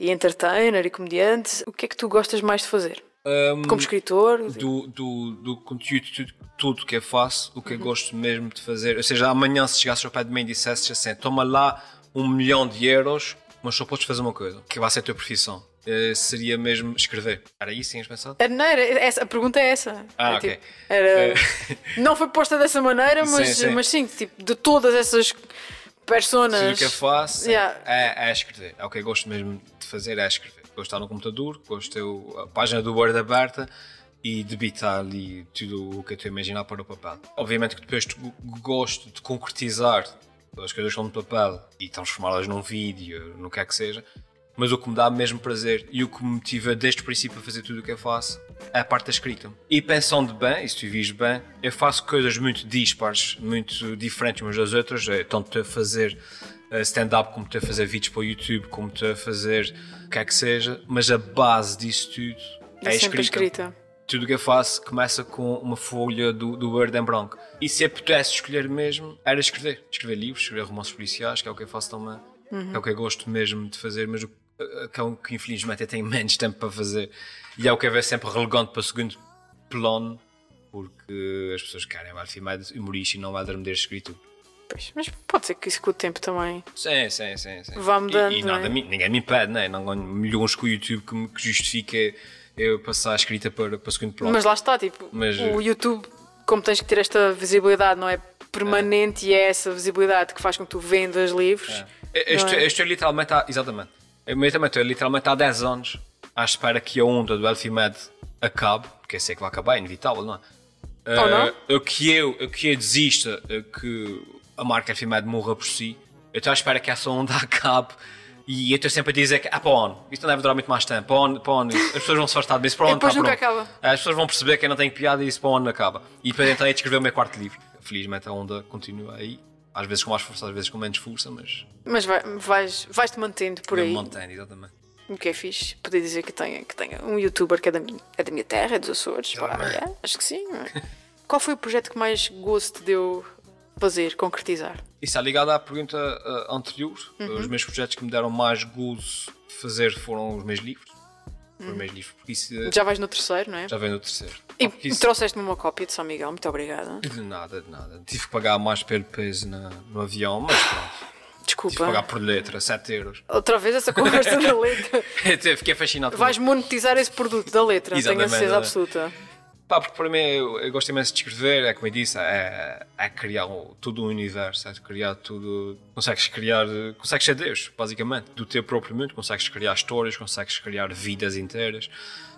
A: e entertainer e comediante, o que é que tu gostas mais de fazer?
B: Um,
A: Como escritor?
B: do, do, do conteúdo, tudo, tudo que eu faço, o que
A: Uhum.
B: eu gosto mesmo de fazer. Ou seja, amanhã, se chegasses ao pé de mim e dissesses assim: toma lá um milhão de euros, mas só podes fazer uma coisa, que vai ser a tua profissão. Eh, seria mesmo escrever. Era isso que tinhas pensado?
A: Não, era, essa, a pergunta é essa.
B: Ah,
A: É
B: ok.
A: tipo, era- <laughs> não foi posta dessa maneira,
B: Sim,
A: mas
B: sim.
A: mas sim, tipo, de todas essas personas.
B: Tudo o que eu faço
A: Yeah.
B: é, é escrever. É o que eu gosto mesmo de fazer, é escrever. Gosto de estar no computador, gosto de ter a página do Word aberta e debitar ali tudo o que eu estou a imaginar para o papel. Obviamente que depois gosto de concretizar as coisas estão no papel e transformá-las num vídeo, no que é que seja, mas o que me dá mesmo prazer e o que me motiva desde o princípio a fazer tudo o que eu faço é a parte da escrita. E pensando bem, e se tu vis bem, eu faço coisas muito dispares, muito diferentes umas das outras, é, tanto a fazer eh, stand-up como estou a fazer vídeos para o YouTube, como estou a fazer o que é que seja, mas a base disso tudo
A: É
B: é, escrita
A: escrita.
B: Tudo o que eu faço começa com uma folha do, do Word em branco. E se eu pudesse escolher mesmo, era escrever. Escrever livros, escrever romances policiais, que é o que eu faço também.
A: Uhum.
B: Que é o que eu gosto mesmo de fazer, mas o, que, é o que infelizmente eu tenho menos tempo para fazer. E é o que eu vejo sempre relegando para o segundo plano, porque as pessoas querem o filmar humorista e não vai dar-me escritura.
A: Pois, mas pode ser que isso com o tempo também.
B: Sim, sim, sim. sim.
A: Vá mudando,
B: E, e
A: é?
B: nada, me- ninguém me impede, né? não ganho milhões com o YouTube que, me- que justifique eu passar a escrita para, para o segundo plano.
A: Mas lá está, tipo,
B: Mas-
A: o YouTube, como tens que ter esta visibilidade, não é permanente e é essa visibilidade que faz com que tu vendas livros.
B: Eu, eu estou,
A: Não é?
B: eu estou literalmente há, exatamente. Eu também estou literalmente há 10 anos à espera que a onda do Elfimed acabe, porque eu sei que vai acabar, é inevitável, não é?
A: Ou não?
B: Eh, eu que eu, eu que eu desista, eu que a marca Elfimed morra por si, eu estou à espera que essa onda <laughs> acabe. E eu estou sempre a dizer que, ah, para onde? Isto não deve durar muito mais tempo. Para onde? Para onde? As pessoas vão se fartar disso. Para
A: E
B: onde?
A: depois
B: Pá,
A: nunca acaba.
B: As pessoas vão perceber que eu não tenho piada e isso para onde acaba. E depois então eu escrever o meu quarto livro. Felizmente a onda continua aí. Às vezes com mais força, às vezes com menos força, mas
A: Mas vai, vais, vais-te mantendo por
B: eu
A: aí.
B: mantendo, exatamente.
A: O que é fixe. Poder dizer que tenha, que tenha um youtuber que é da minha, é da minha terra, é dos Açores. Pá, é, acho que sim. é? <laughs> Qual foi o projeto que mais gosto te deu fazer, concretizar?
B: Isso é ligado à pergunta uh, anterior.
A: Uhum.
B: Os meus projetos que me deram mais gozo de fazer foram os meus livros. Os meus livros, porque isso uh,
A: Já vais no terceiro, não é?
B: já vem no terceiro.
A: E
B: Porque isso-
A: trouxeste-me uma cópia de São Miguel, muito obrigada.
B: De nada, de nada. Tive que pagar mais pelo peso na- no avião, mas pronto. Tive que pagar
A: Desculpa.
B: por letra, 7 euros.
A: Outra vez essa conversa da letra. <laughs>
B: Eu Fiquei fascinado.
A: Vais monetizar esse produto da letra, tenho a certeza absoluta.
B: Pá, porque para mim eu, eu gosto imenso de escrever, é como eu disse, é, é criar um, todo um universo, é criar tudo. Consegues criar, consegues ser Deus, basicamente, do teu próprio mundo, consegues criar histórias, consegues criar vidas inteiras,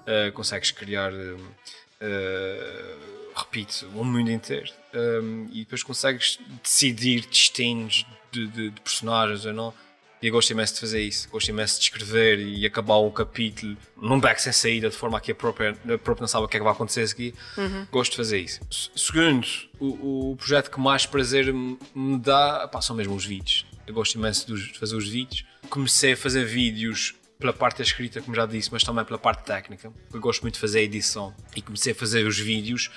B: eh, consegues criar, eh, eh, repito, um mundo inteiro, um, e depois consegues decidir destinos de, de- de personagens ou não. E eu gosto imenso de fazer isso. Gosto imenso de escrever e acabar um capítulo num back sem saída, de forma a que a própria, a própria não sabe o que é que vai acontecer a seguir. Gosto de fazer isso. S- Segundo, o, o projeto que mais prazer me dá pá, são mesmo os vídeos. Eu gosto imenso de fazer os vídeos. Comecei a fazer vídeos pela parte da escrita, como já disse, mas também pela parte técnica. Eu gosto muito de fazer a edição. E comecei a fazer os vídeos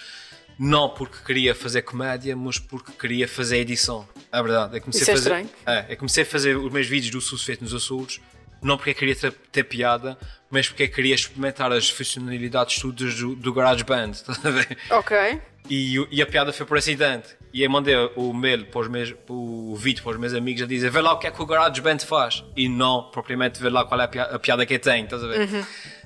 B: não porque queria fazer comédia, mas porque queria fazer edição. É verdade. Eu comecei
A: Isso é
B: a fazer,
A: estranho.
B: é, eu comecei a fazer os meus vídeos do SUS feito nos Açores, não porque queria ter, ter piada, mas porque queria experimentar as funcionalidades todas do, do GarageBand. <laughs> estás a ver?
A: Ok.
B: E, e a piada foi por acidente. E eu mandei o mail para os meus, o vídeo para os meus amigos a dizer vê lá o que é que o GarageBand faz. E não propriamente ver lá qual é a piada, a piada que tenho, estás a ver?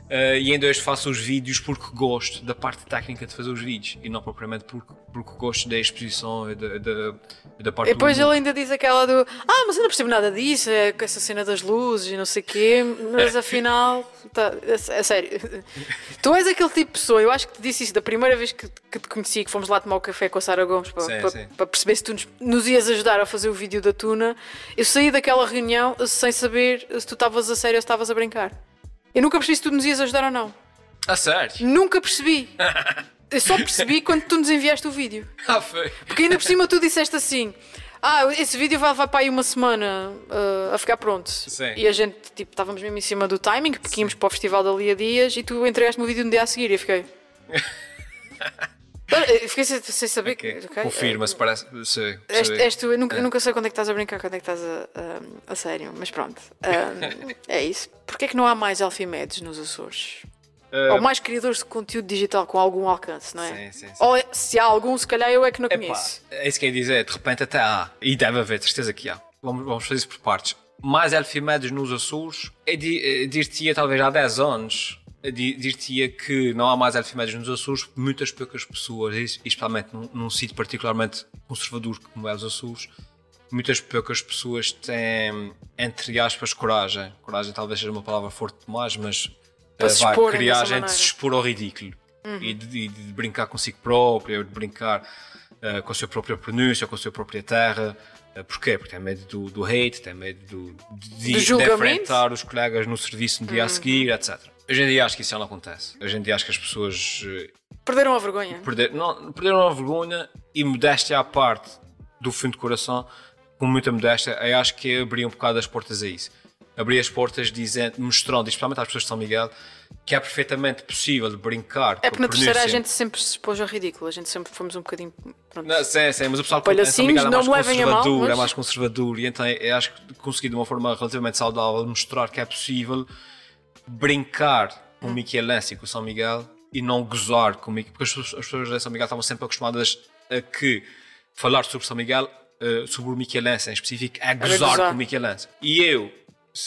B: Eh, e ainda hoje faço os vídeos porque gosto da parte técnica de fazer os vídeos e não propriamente porque, porque gosto da exposição e da, da, da parte
A: E depois ele ainda diz aquela do Ah, mas eu não percebo nada disso, é com essa cena das luzes e não sei o quê, mas afinal, tá, é, é sério. <laughs> Tu és aquele tipo de pessoa, eu acho que te disse isso da primeira vez que, que te conheci, que fomos lá tomar o café com a Sara Gomes para,
B: Sim,
A: para,
B: sim.
A: para perceber se tu nos, nos ias ajudar a fazer o vídeo da tuna. Eu saí daquela reunião sem saber se tu estavas a sério ou se estavas a brincar. Eu nunca percebi se tu nos ias ajudar ou não.
B: A sério?
A: Nunca percebi. <laughs> Eu só percebi quando tu nos enviaste o vídeo.
B: Ah, foi.
A: Porque ainda por cima tu disseste assim: Ah, esse vídeo vai levar para aí uma semana uh, a ficar pronto.
B: Sim.
A: E a gente, tipo, estávamos mesmo em cima do timing, porque íamos para o festival dali a dias e tu entregaste-me o vídeo no dia a seguir e eu fiquei. <laughs> Eu fiquei sem, sem saber
B: Ok.
A: que. ok,
B: Confirma-se, parece. Sei,
A: És, és tu, eu nunca, eu nunca sei quando é que estás a brincar, quando é que estás a, a, a sério, mas pronto. Um, <laughs> é isso. Porquê é que não há mais Alfimedes nos Açores?
B: Eh,
A: Ou mais criadores de conteúdo digital com algum alcance, não é?
B: Sim, sim, sim.
A: Ou se há algum, se calhar eu é que não
B: Epá,
A: conheço.
B: é isso que eu ia dizer, de repente até há, e deve haver, certeza que há. Vamos, vamos fazer isso por partes. Mais elfimedes nos Açores, eu di- eu dir-te-ia talvez há 10 anos, dir-te-ia que não há mais elfimedes nos Açores, muitas poucas pessoas, especialmente num, num sítio particularmente conservador como é os Açores, muitas poucas pessoas têm, entre aspas, coragem. Coragem talvez seja uma palavra forte demais, mas
A: Para
B: eh, vai, coragem de se expor ao ridículo e de, de- de brincar consigo próprio, de brincar eh, com a sua própria pronúncia, com a sua própria terra. Eh, porquê? Porque tem medo do, do hate, tem medo do, de, de enfrentar os colegas no serviço no dia a seguir, etc. Hoje em dia acho que isso já não acontece. Hoje em dia acho que as pessoas eh,
A: Perderam a vergonha.
B: perder, não, perderam a vergonha e modéstia à parte do fundo de coração, com muita modéstia, eu acho que abri um bocado as portas a isso. Abri as portas dizendo, mostrando, especialmente às pessoas de São Miguel, que é perfeitamente possível brincar
A: É porque na terceira a gente sempre se expôs ao ridículo, a gente sempre fomos um bocadinho. Pronto.
B: Não, sim, sim, mas o pessoal que Miguel é mais
A: a mal,
B: conservador,
A: mas-
B: é mais conservador, e então eu acho que consegui de uma forma relativamente saudável mostrar que é possível brincar com o Michelense e com o São Miguel e não gozar com o Michelense, porque as pessoas, as pessoas de São Miguel estavam sempre acostumadas a que falar sobre São Miguel, eh, sobre o Michelense em específico, é gozar,
A: gozar.
B: com o Michelense. E eu,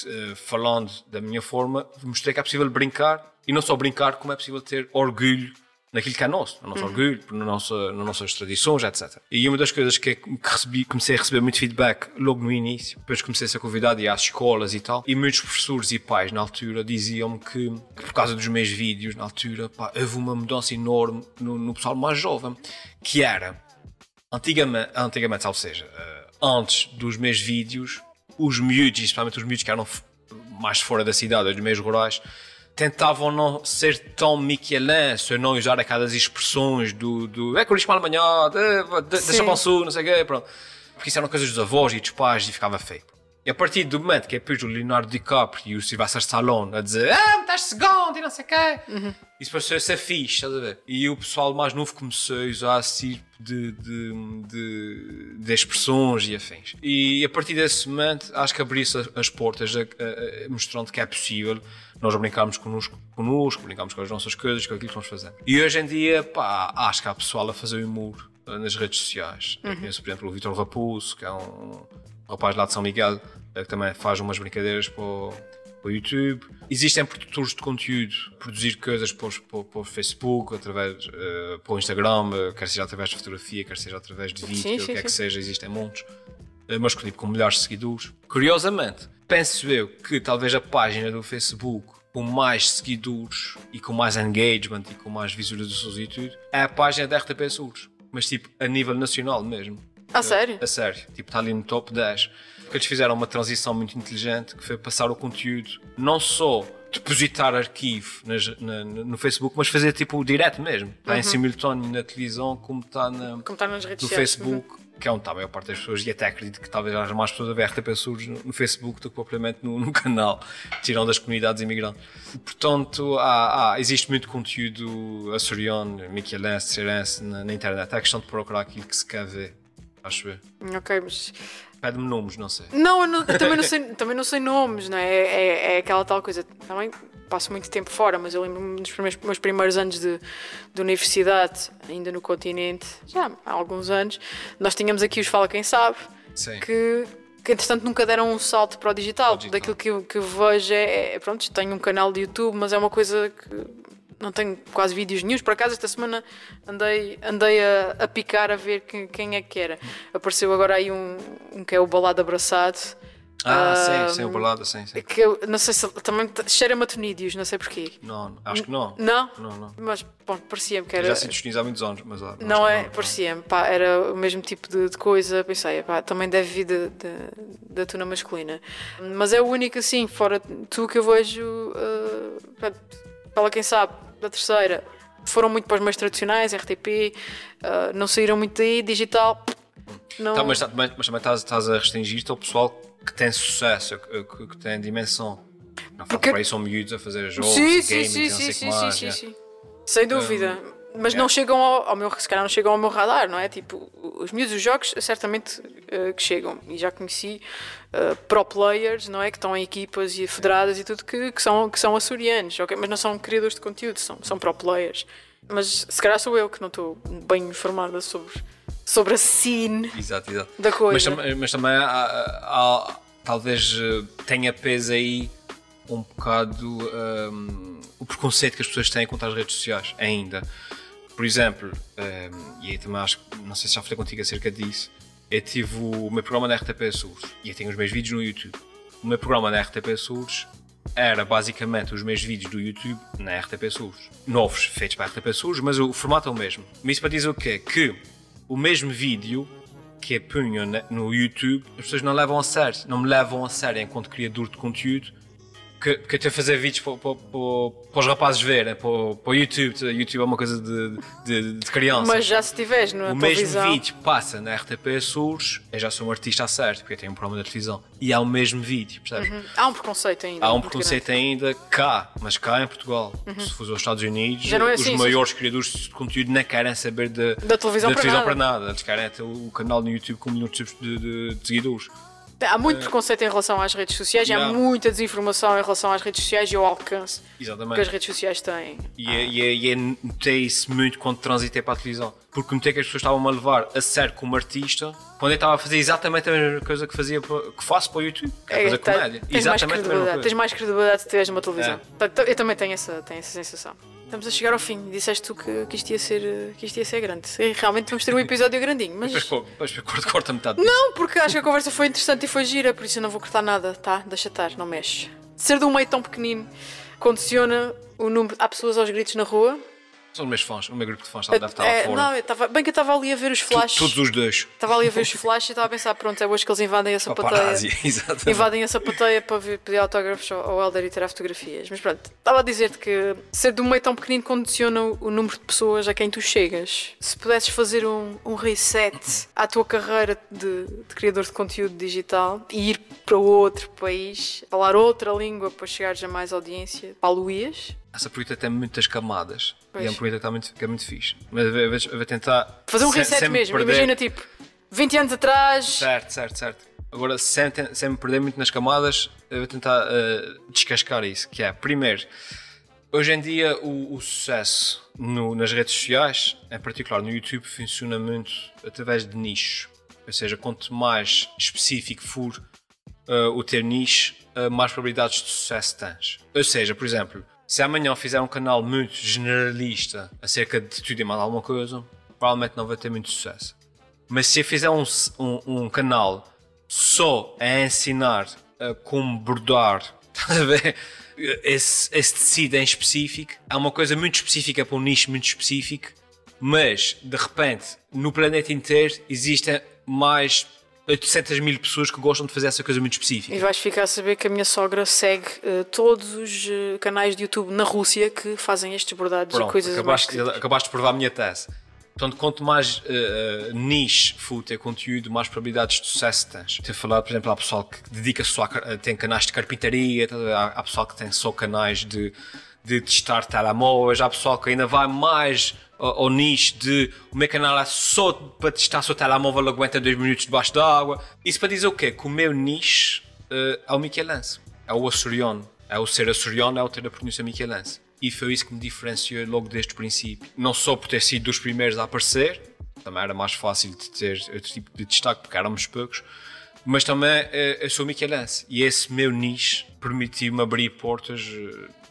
B: eh, falando da minha forma, mostrei que é possível brincar e não só brincar, como é possível ter orgulho naquilo que é nosso, no nosso orgulho, na nossa, nas nossas tradições, etc. E uma das coisas que, que recebi, comecei a receber muito feedback logo no início, depois comecei a ser convidado ir às escolas e tal, e muitos professores e pais na altura diziam-me que, que por causa dos meus vídeos, na altura, pá, houve uma mudança enorme no, no pessoal mais jovem, que era, antigamente, antigamente ou seja, eh, antes dos meus vídeos, os miúdos, especialmente os miúdos que eram mais fora da cidade, os meios rurais, tentavam não ser tão michelense, não usar aquelas expressões do, do é amanhã, de, de, deixa para o sul, não sei o quê, pronto. Porque isso eram coisas dos avós e dos pais e ficava feio. E a partir do momento que é depois o Leonardo DiCaprio e o Sylvester Stallone a dizer ah, estás segundo e não sei o quê, isso passou a ser fixe, estás a ver? E o pessoal mais novo começou a usar esse tipo de, de, de, de expressões e afins. E a partir desse momento acho que abriu-se as- as portas a- a- a- mostrando que é possível nós brincarmos connosco, connosco, brincarmos com as nossas coisas, com aquilo que vamos fazendo. E hoje em dia, pá, acho que há pessoal a fazer humor nas redes sociais. Eu conheço, por exemplo, o Vitor Raposo, que é um rapaz lá de São Miguel, eh, que também faz umas brincadeiras para o, para o YouTube. Existem produtores de conteúdo, produzir coisas para, os- para, para o Facebook, através, eh, para o Instagram, eh, quer seja através de fotografia, quer seja através de vídeo,
A: Sim,
B: o que é que seja, existem montes. Mas tipo, com milhares de seguidores. Curiosamente, penso eu que talvez a página do Facebook com mais seguidores e com mais engagement e com mais visualizações e tudo é a página da RTP Açores. Mas tipo, a nível nacional mesmo.
A: A sério?
B: A sério. Tipo, está ali no top 10. Porque eles fizeram uma transição muito inteligente que foi passar o conteúdo não só depositar arquivo nas, na, no Facebook, mas fazer tipo direto mesmo. Está em simultâneo na televisão, como está na,
A: Como está nas redes
B: no. Facebook, que é onde está a maior parte das pessoas, e até acredito que talvez haja mais pessoas a ver RTP Surdos no, no Facebook do que propriamente no, <laughs> no canal, tirando das comunidades imigrantes. Portanto, há, há- existe muito conteúdo açoriano, miquelense, cearense na, na internet. É questão de procurar aquilo que se quer ver, acho eu.
A: Ok, mas.
B: Pede-me nomes, não sei.
A: Não, eu, não- eu também, não <laughs> sei, também não sei nomes, não é? É, é- é aquela tal coisa. Também passo muito tempo fora, mas eu lembro-me dos primeiros, meus primeiros anos de, de universidade, ainda no continente, já há alguns anos. Nós tínhamos aqui os Fala Quem Sabe,
B: Sim.
A: que, que entretanto nunca deram um salto para o digital.
B: O digital.
A: Daquilo que eu, que eu vejo é, é. Pronto, tenho um canal de YouTube, mas é uma coisa que. Não tenho quase vídeos nenhums. Por acaso, esta semana andei, andei a, a picar a ver quem, quem é que era. Apareceu agora aí um, um que é o Balado Abraçado.
B: Ah,
A: Ah,
B: sim, sim, o balada, sim, sim.
A: Que eu não sei se também t- cheira matonídeos, não sei porquê.
B: Não, acho que não.
A: Não?
B: Não, não.
A: Mas bom, parecia-me que
B: Eu
A: era.
B: Já sinto chinês há muitos anos, mas ah, acho
A: Não é? Parecia-me, pá, era o mesmo tipo de, de coisa. Pensei, pá, também deve vir de- de- da tuna masculina. Mas é o único, assim, fora tu que eu vejo. Uh, pá, fala quem sabe, da terceira. Foram muito para os meios tradicionais, RTP, uh, não saíram muito daí, digital. Não,
B: Tá, mas, tá- mas- mas também estás, estás a restringir-te ao pessoal que tem sucesso, que, que- que tem dimensão. Não falo
A: Porque-
B: por aí são miúdos a fazer jogos,
A: sim, sim,
B: gaming,
A: sim,
B: não sei
A: sim,
B: que mais,
A: sim,
B: é.
A: sim. Sem dúvida. Mas
B: é.
A: não chegam ao, ao meu, se calhar não chegam ao meu radar, não é? Tipo, os miúdos dos jogos certamente eh, que chegam. E já conheci eh, pro players, não é? Que estão em equipas e federadas e tudo que, que são, que são açorianos, ok? Mas não são criadores de conteúdo, são, são pro players. Mas se calhar sou eu que não estou bem informada sobre, sobre a scene
B: Exato, exato.
A: da coisa.
B: Mas, mas também há, há- talvez eh, tenha peso aí um bocado hum, o preconceito que as pessoas têm contra as redes sociais ainda. Por exemplo, hum, e aí também acho que não sei se já falei contigo acerca disso, eu tive o meu programa na RTP Surdos e eu tenho os meus vídeos no YouTube. O meu programa na RTP Surdos era basicamente os meus vídeos do YouTube na RTP Surdos. Novos, feitos para a RTP Surdos, mas o formato é o mesmo. Mas isso para dizer o quê? Que o mesmo vídeo que eu punho na- no YouTube, as pessoas não levam a sério. Não me levam a sério enquanto criador de conteúdo que, que eu estou a fazer vídeos para, para, para, os rapazes verem, para, para o YouTube. O YouTube é uma coisa de, de, de criança.
A: Mas já se tiveres na
B: o mesmo
A: televisão.
B: vídeo passa na RTP Surdos, eu já sou um artista a sério, porque eu tenho um programa de televisão. E há o mesmo vídeo, percebes?
A: Hum, Há um preconceito ainda.
B: Há um preconceito ainda cá, mas cá em Portugal. Se for aos Estados Unidos,
A: Uhum. É
B: os
A: assim,
B: maiores criadores de conteúdo não querem saber de,
A: Da televisão para nada.
B: para nada. Eles querem ter o canal no YouTube com milhões de, de- de seguidores.
A: Há muito preconceito em relação às redes sociais e há muita desinformação em relação às redes sociais e ao alcance que as
B: Exatamente.
A: redes sociais têm.
B: E, é- e, é- e é- notei isso muito quando transitei para a televisão. Porque notei que as pessoas estavam a levar a sério como artista quando eu estava a fazer exatamente a mesma coisa que, fazia que faço para o YouTube. Que é fazer
A: tá-
B: comédia.
A: tens, mais
B: Exatamente a mesma
A: credibilidade, tens mais credibilidade se tiveres numa televisão.
B: É.
A: Eu também tenho essa, tenho essa sensação. Estamos a chegar ao fim. Disseste tu que, que, isto, ia ser, que isto ia ser grande. E Realmente vamos ter um episódio grandinho, mas.
B: Depois corta, corta metade.
A: Não, porque acho que a conversa foi interessante e foi gira, por isso eu não vou cortar nada, tá? Deixa estar, não mexe. Ser de um meio tão pequenino condiciona o número. Há pessoas aos gritos na rua.
B: São os meus fãs, o meu grupo de fãs deve estar lá
A: É,
B: fora.
A: não, eu estava. Bem que eu estava ali a ver os
B: Tu-
A: flashes.
B: Todos os dois.
A: Estava ali a ver os <laughs> flashes e estava a pensar, pronto, é hoje que eles invadem a sapateia. <laughs> Invadem a sapateia para vir pedir autógrafos ao Helder e tirar fotografias. Mas pronto, estava a dizer-te que ser de um meio tão pequenino condiciona o número de pessoas a quem tu chegas. Se pudesses fazer um, um reset à tua carreira de, de criador de conteúdo digital e ir para outro país, falar outra língua para chegares a mais audiência, Paluías,
B: Essa pergunta tem muitas camadas.
A: Pois.
B: E é uma pergunta que, está muito, que é muito fixe. Mas eu vou, eu vou tentar.
A: fazer um reset mesmo.
B: perder-
A: Imagina tipo 20 anos atrás.
B: Certo, certo, certo. Agora, sem, sem me perder muito nas camadas, eu vou tentar eh, descascar isso. Que é, primeiro, hoje em dia o, o sucesso no- nas redes sociais, em particular no YouTube, funciona muito através de nichos. Ou seja, quanto mais específico for eh, o ter nicho, eh, mais probabilidades de sucesso tens. Ou seja, por exemplo, se amanhã fizer um canal muito generalista acerca de tudo e mais alguma coisa, provavelmente não vai ter muito sucesso. Mas se eu fizer um, um, um canal só a ensinar a como bordar? <laughs> Esse, esse tecido em específico, é uma coisa muito específica para um nicho muito específico, mas de repente no planeta inteiro existem mais 800 mil pessoas que gostam de fazer essa coisa muito
A: E
B: específica.
A: vais ficar a saber que a minha sogra segue eh, todos os eh, canais de YouTube na Rússia que fazem estes bordados e
B: Pronto,
A: coisas
B: acabaste,
A: mais.
B: acabaste de provar a minha tese. Portanto, quanto mais uh, uh, niche for o teu conteúdo, mais probabilidades de sucesso tens. Tenho falado, por exemplo, há pessoal que dedica só a, tem canais de carpintaria, tá, há, há pessoal que tem só canais de, de testar telemóveis, há pessoal que ainda vai mais ao, nicho de o meu canal é só para testar se o telemóvel aguenta 2 minutos debaixo d'água. Isso para dizer o quê? Que o meu nicho uh, é o Michelense, é o açoriano, é o ser açoriano, é o ter a pronúncia Michelense. E foi isso que me diferenciou logo desde o princípio. Não só por ter sido dos primeiros a aparecer, também era mais fácil de ter outro tipo de destaque porque éramos poucos, mas também eh, eu sou Michelense e esse meu nicho permitiu-me abrir portas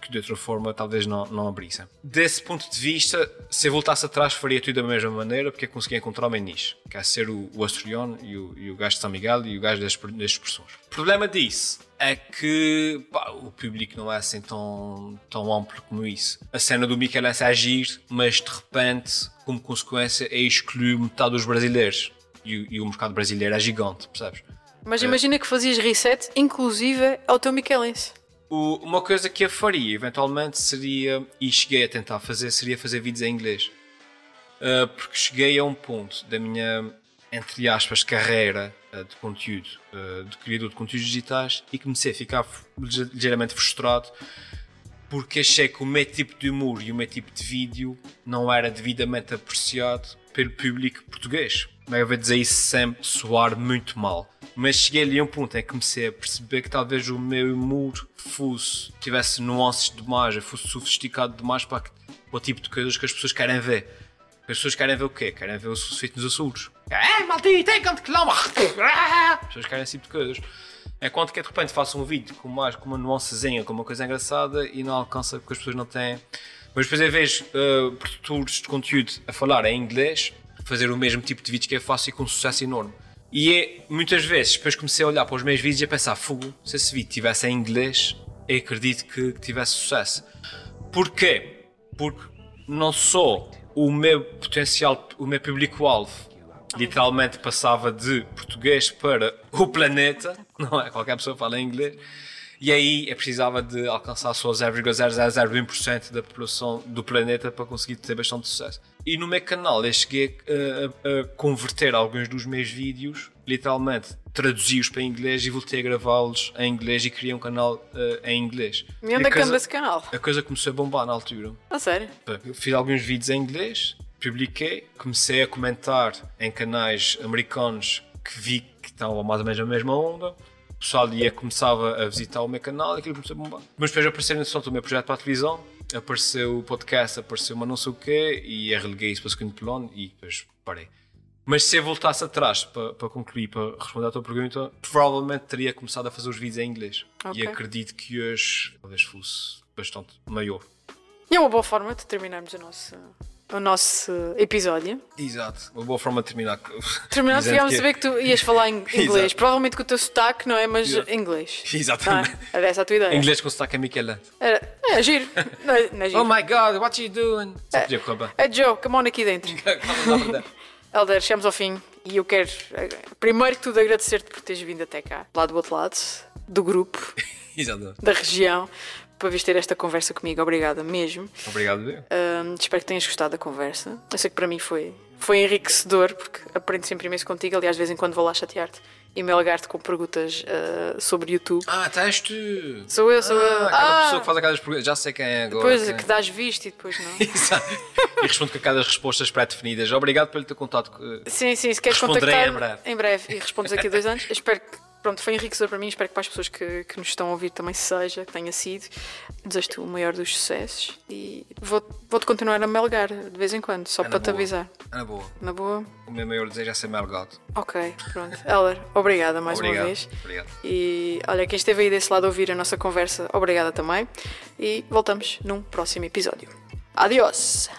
B: que de outra forma talvez não, não abrissem. Desse ponto de vista, se eu voltasse atrás, faria tudo da mesma maneira porque eu consegui encontrar o meu nicho, que é ser o, o açoriano e o, e o gajo de São Miguel e o gajo das, das expressões. O problema disso é que pá, o público não é assim tão, tão amplo como isso. A cena do Michelense é agir, mas de repente, como consequência, é excluir metade dos brasileiros. E, o- e o mercado brasileiro é gigante, percebes?
A: Mas imagina que fazias reset, inclusive ao teu Michelense.
B: O- uma coisa que eu faria, eventualmente, seria, e cheguei a tentar fazer, seria fazer vídeos em inglês. Uh, porque cheguei a um ponto da minha, entre aspas, carreira uh, de conteúdo, uh, de criador de conteúdos digitais, e comecei a ficar ligeiramente frustrado porque achei que o meu tipo de humor e o meu tipo de vídeo não era devidamente apreciado pelo público português. Não vou dizer isso sem soar muito mal. Mas cheguei ali a um ponto em que comecei a perceber que talvez o meu humor fosse, tivesse nuances demais, fosse sofisticado demais para, o tipo de coisas que as pessoas querem ver. As pessoas querem ver o quê? Querem ver o feito nos Açores. É, maldito, é canto que não. As pessoas querem esse tipo de coisas. Enquanto que de repente faço um vídeo com, mais, com uma nuancezinha, com uma coisa engraçada e não alcança porque as pessoas não têm. Mas depois eu vejo uh, produtores de conteúdo a falar em inglês, fazer o mesmo tipo de vídeos que eu faço e com um sucesso enorme. E é, muitas vezes, depois comecei a olhar para os meus vídeos e a pensar: fogo, se esse vídeo tivesse em inglês, eu acredito que, que tivesse sucesso. Porquê? Porque não só o meu potencial, o meu público-alvo literalmente passava de português para o planeta, <laughs> não é? Qualquer pessoa fala inglês. E aí eu precisava de alcançar só 0,0001% da população do planeta para conseguir ter bastante sucesso. E no meu canal eu cheguei a, a- a converter alguns dos meus vídeos, literalmente traduzi-os para inglês e voltei a gravá-los em inglês e criei um canal eh, em inglês.
A: E onde é que anda esse canal?
B: A coisa começou a bombar na altura.
A: A sério?
B: Eu Fiz alguns vídeos em inglês, publiquei, comecei a comentar em canais americanos que vi que estavam mais ou menos na mesma onda. O pessoal ia começava a visitar o meu canal e aquilo começou a bombar. Mas depois apareceu no o meu projeto para a televisão, apareceu o podcast, apareceu uma não sei o quê e eu releguei isso para o segundo plano e depois parei. Mas se eu voltasse atrás para, para concluir, para responder à tua pergunta, provavelmente teria começado a fazer os vídeos em inglês.
A: Ok.
B: E acredito que hoje talvez fosse bastante maior.
A: E é uma boa forma de terminarmos o nosso, o nosso episódio.
B: Exato, uma boa forma de terminar.
A: Terminamos, ficámos a saber que tu ias falar em <laughs> inglês.
B: Exato.
A: Provavelmente com o teu sotaque, não é? Mas
B: Exato.
A: inglês. <laughs>
B: Exatamente.
A: Ah, era essa a tua ideia.
B: Inglês com sotaque é Miquelante.
A: Era, é giro. <laughs> Não é, não é giro.
B: Oh my god, what you doing? Só podia correr.
A: É Joe, come on aqui dentro. Helder, chegamos ao fim e eu quero, primeiro que tudo, agradecer-te por teres vindo até cá, lá do outro lado, do grupo,
B: Exatamente.
A: da região, para vires ter esta conversa comigo. Obrigada mesmo.
B: Obrigado.
A: Ahm, espero que tenhas gostado da conversa. Eu sei que para mim foi, foi enriquecedor, porque aprendo sempre imenso contigo. Aliás, de vez em quando vou lá chatear-te e me alegar-te com perguntas ah, sobre YouTube.
B: Ah, estás tu.
A: Sou eu, sou eu.
B: Ah, aquela
A: Ah,
B: pessoa que faz aquelas perguntas. Já sei quem é agora.
A: Depois
B: quem é.
A: que dás visto e depois não. <laughs>
B: Exato. E respondo com aquelas respostas pré-definidas. Obrigado pelo teu contato.
A: Sim, sim, se queres contactar
B: em breve.
A: em breve e respondes daqui a dois anos. Eu <laughs> espero que pronto, foi enriquecedor para mim, espero que para as pessoas que, que nos estão a ouvir também seja, que tenha sido. Desejo-te o maior dos sucessos e vou- vou-te continuar a melgar de vez em quando, só
B: É
A: para te
B: boa.
A: avisar.
B: Na boa.
A: Na boa?
B: O meu maior desejo é ser melgado.
A: Ok, pronto. Heller, obrigada mais
B: Obrigado.
A: uma vez.
B: Obrigado.
A: E olha, quem esteve aí desse lado a ouvir a nossa conversa, obrigada também. E voltamos num próximo episódio. Adiós!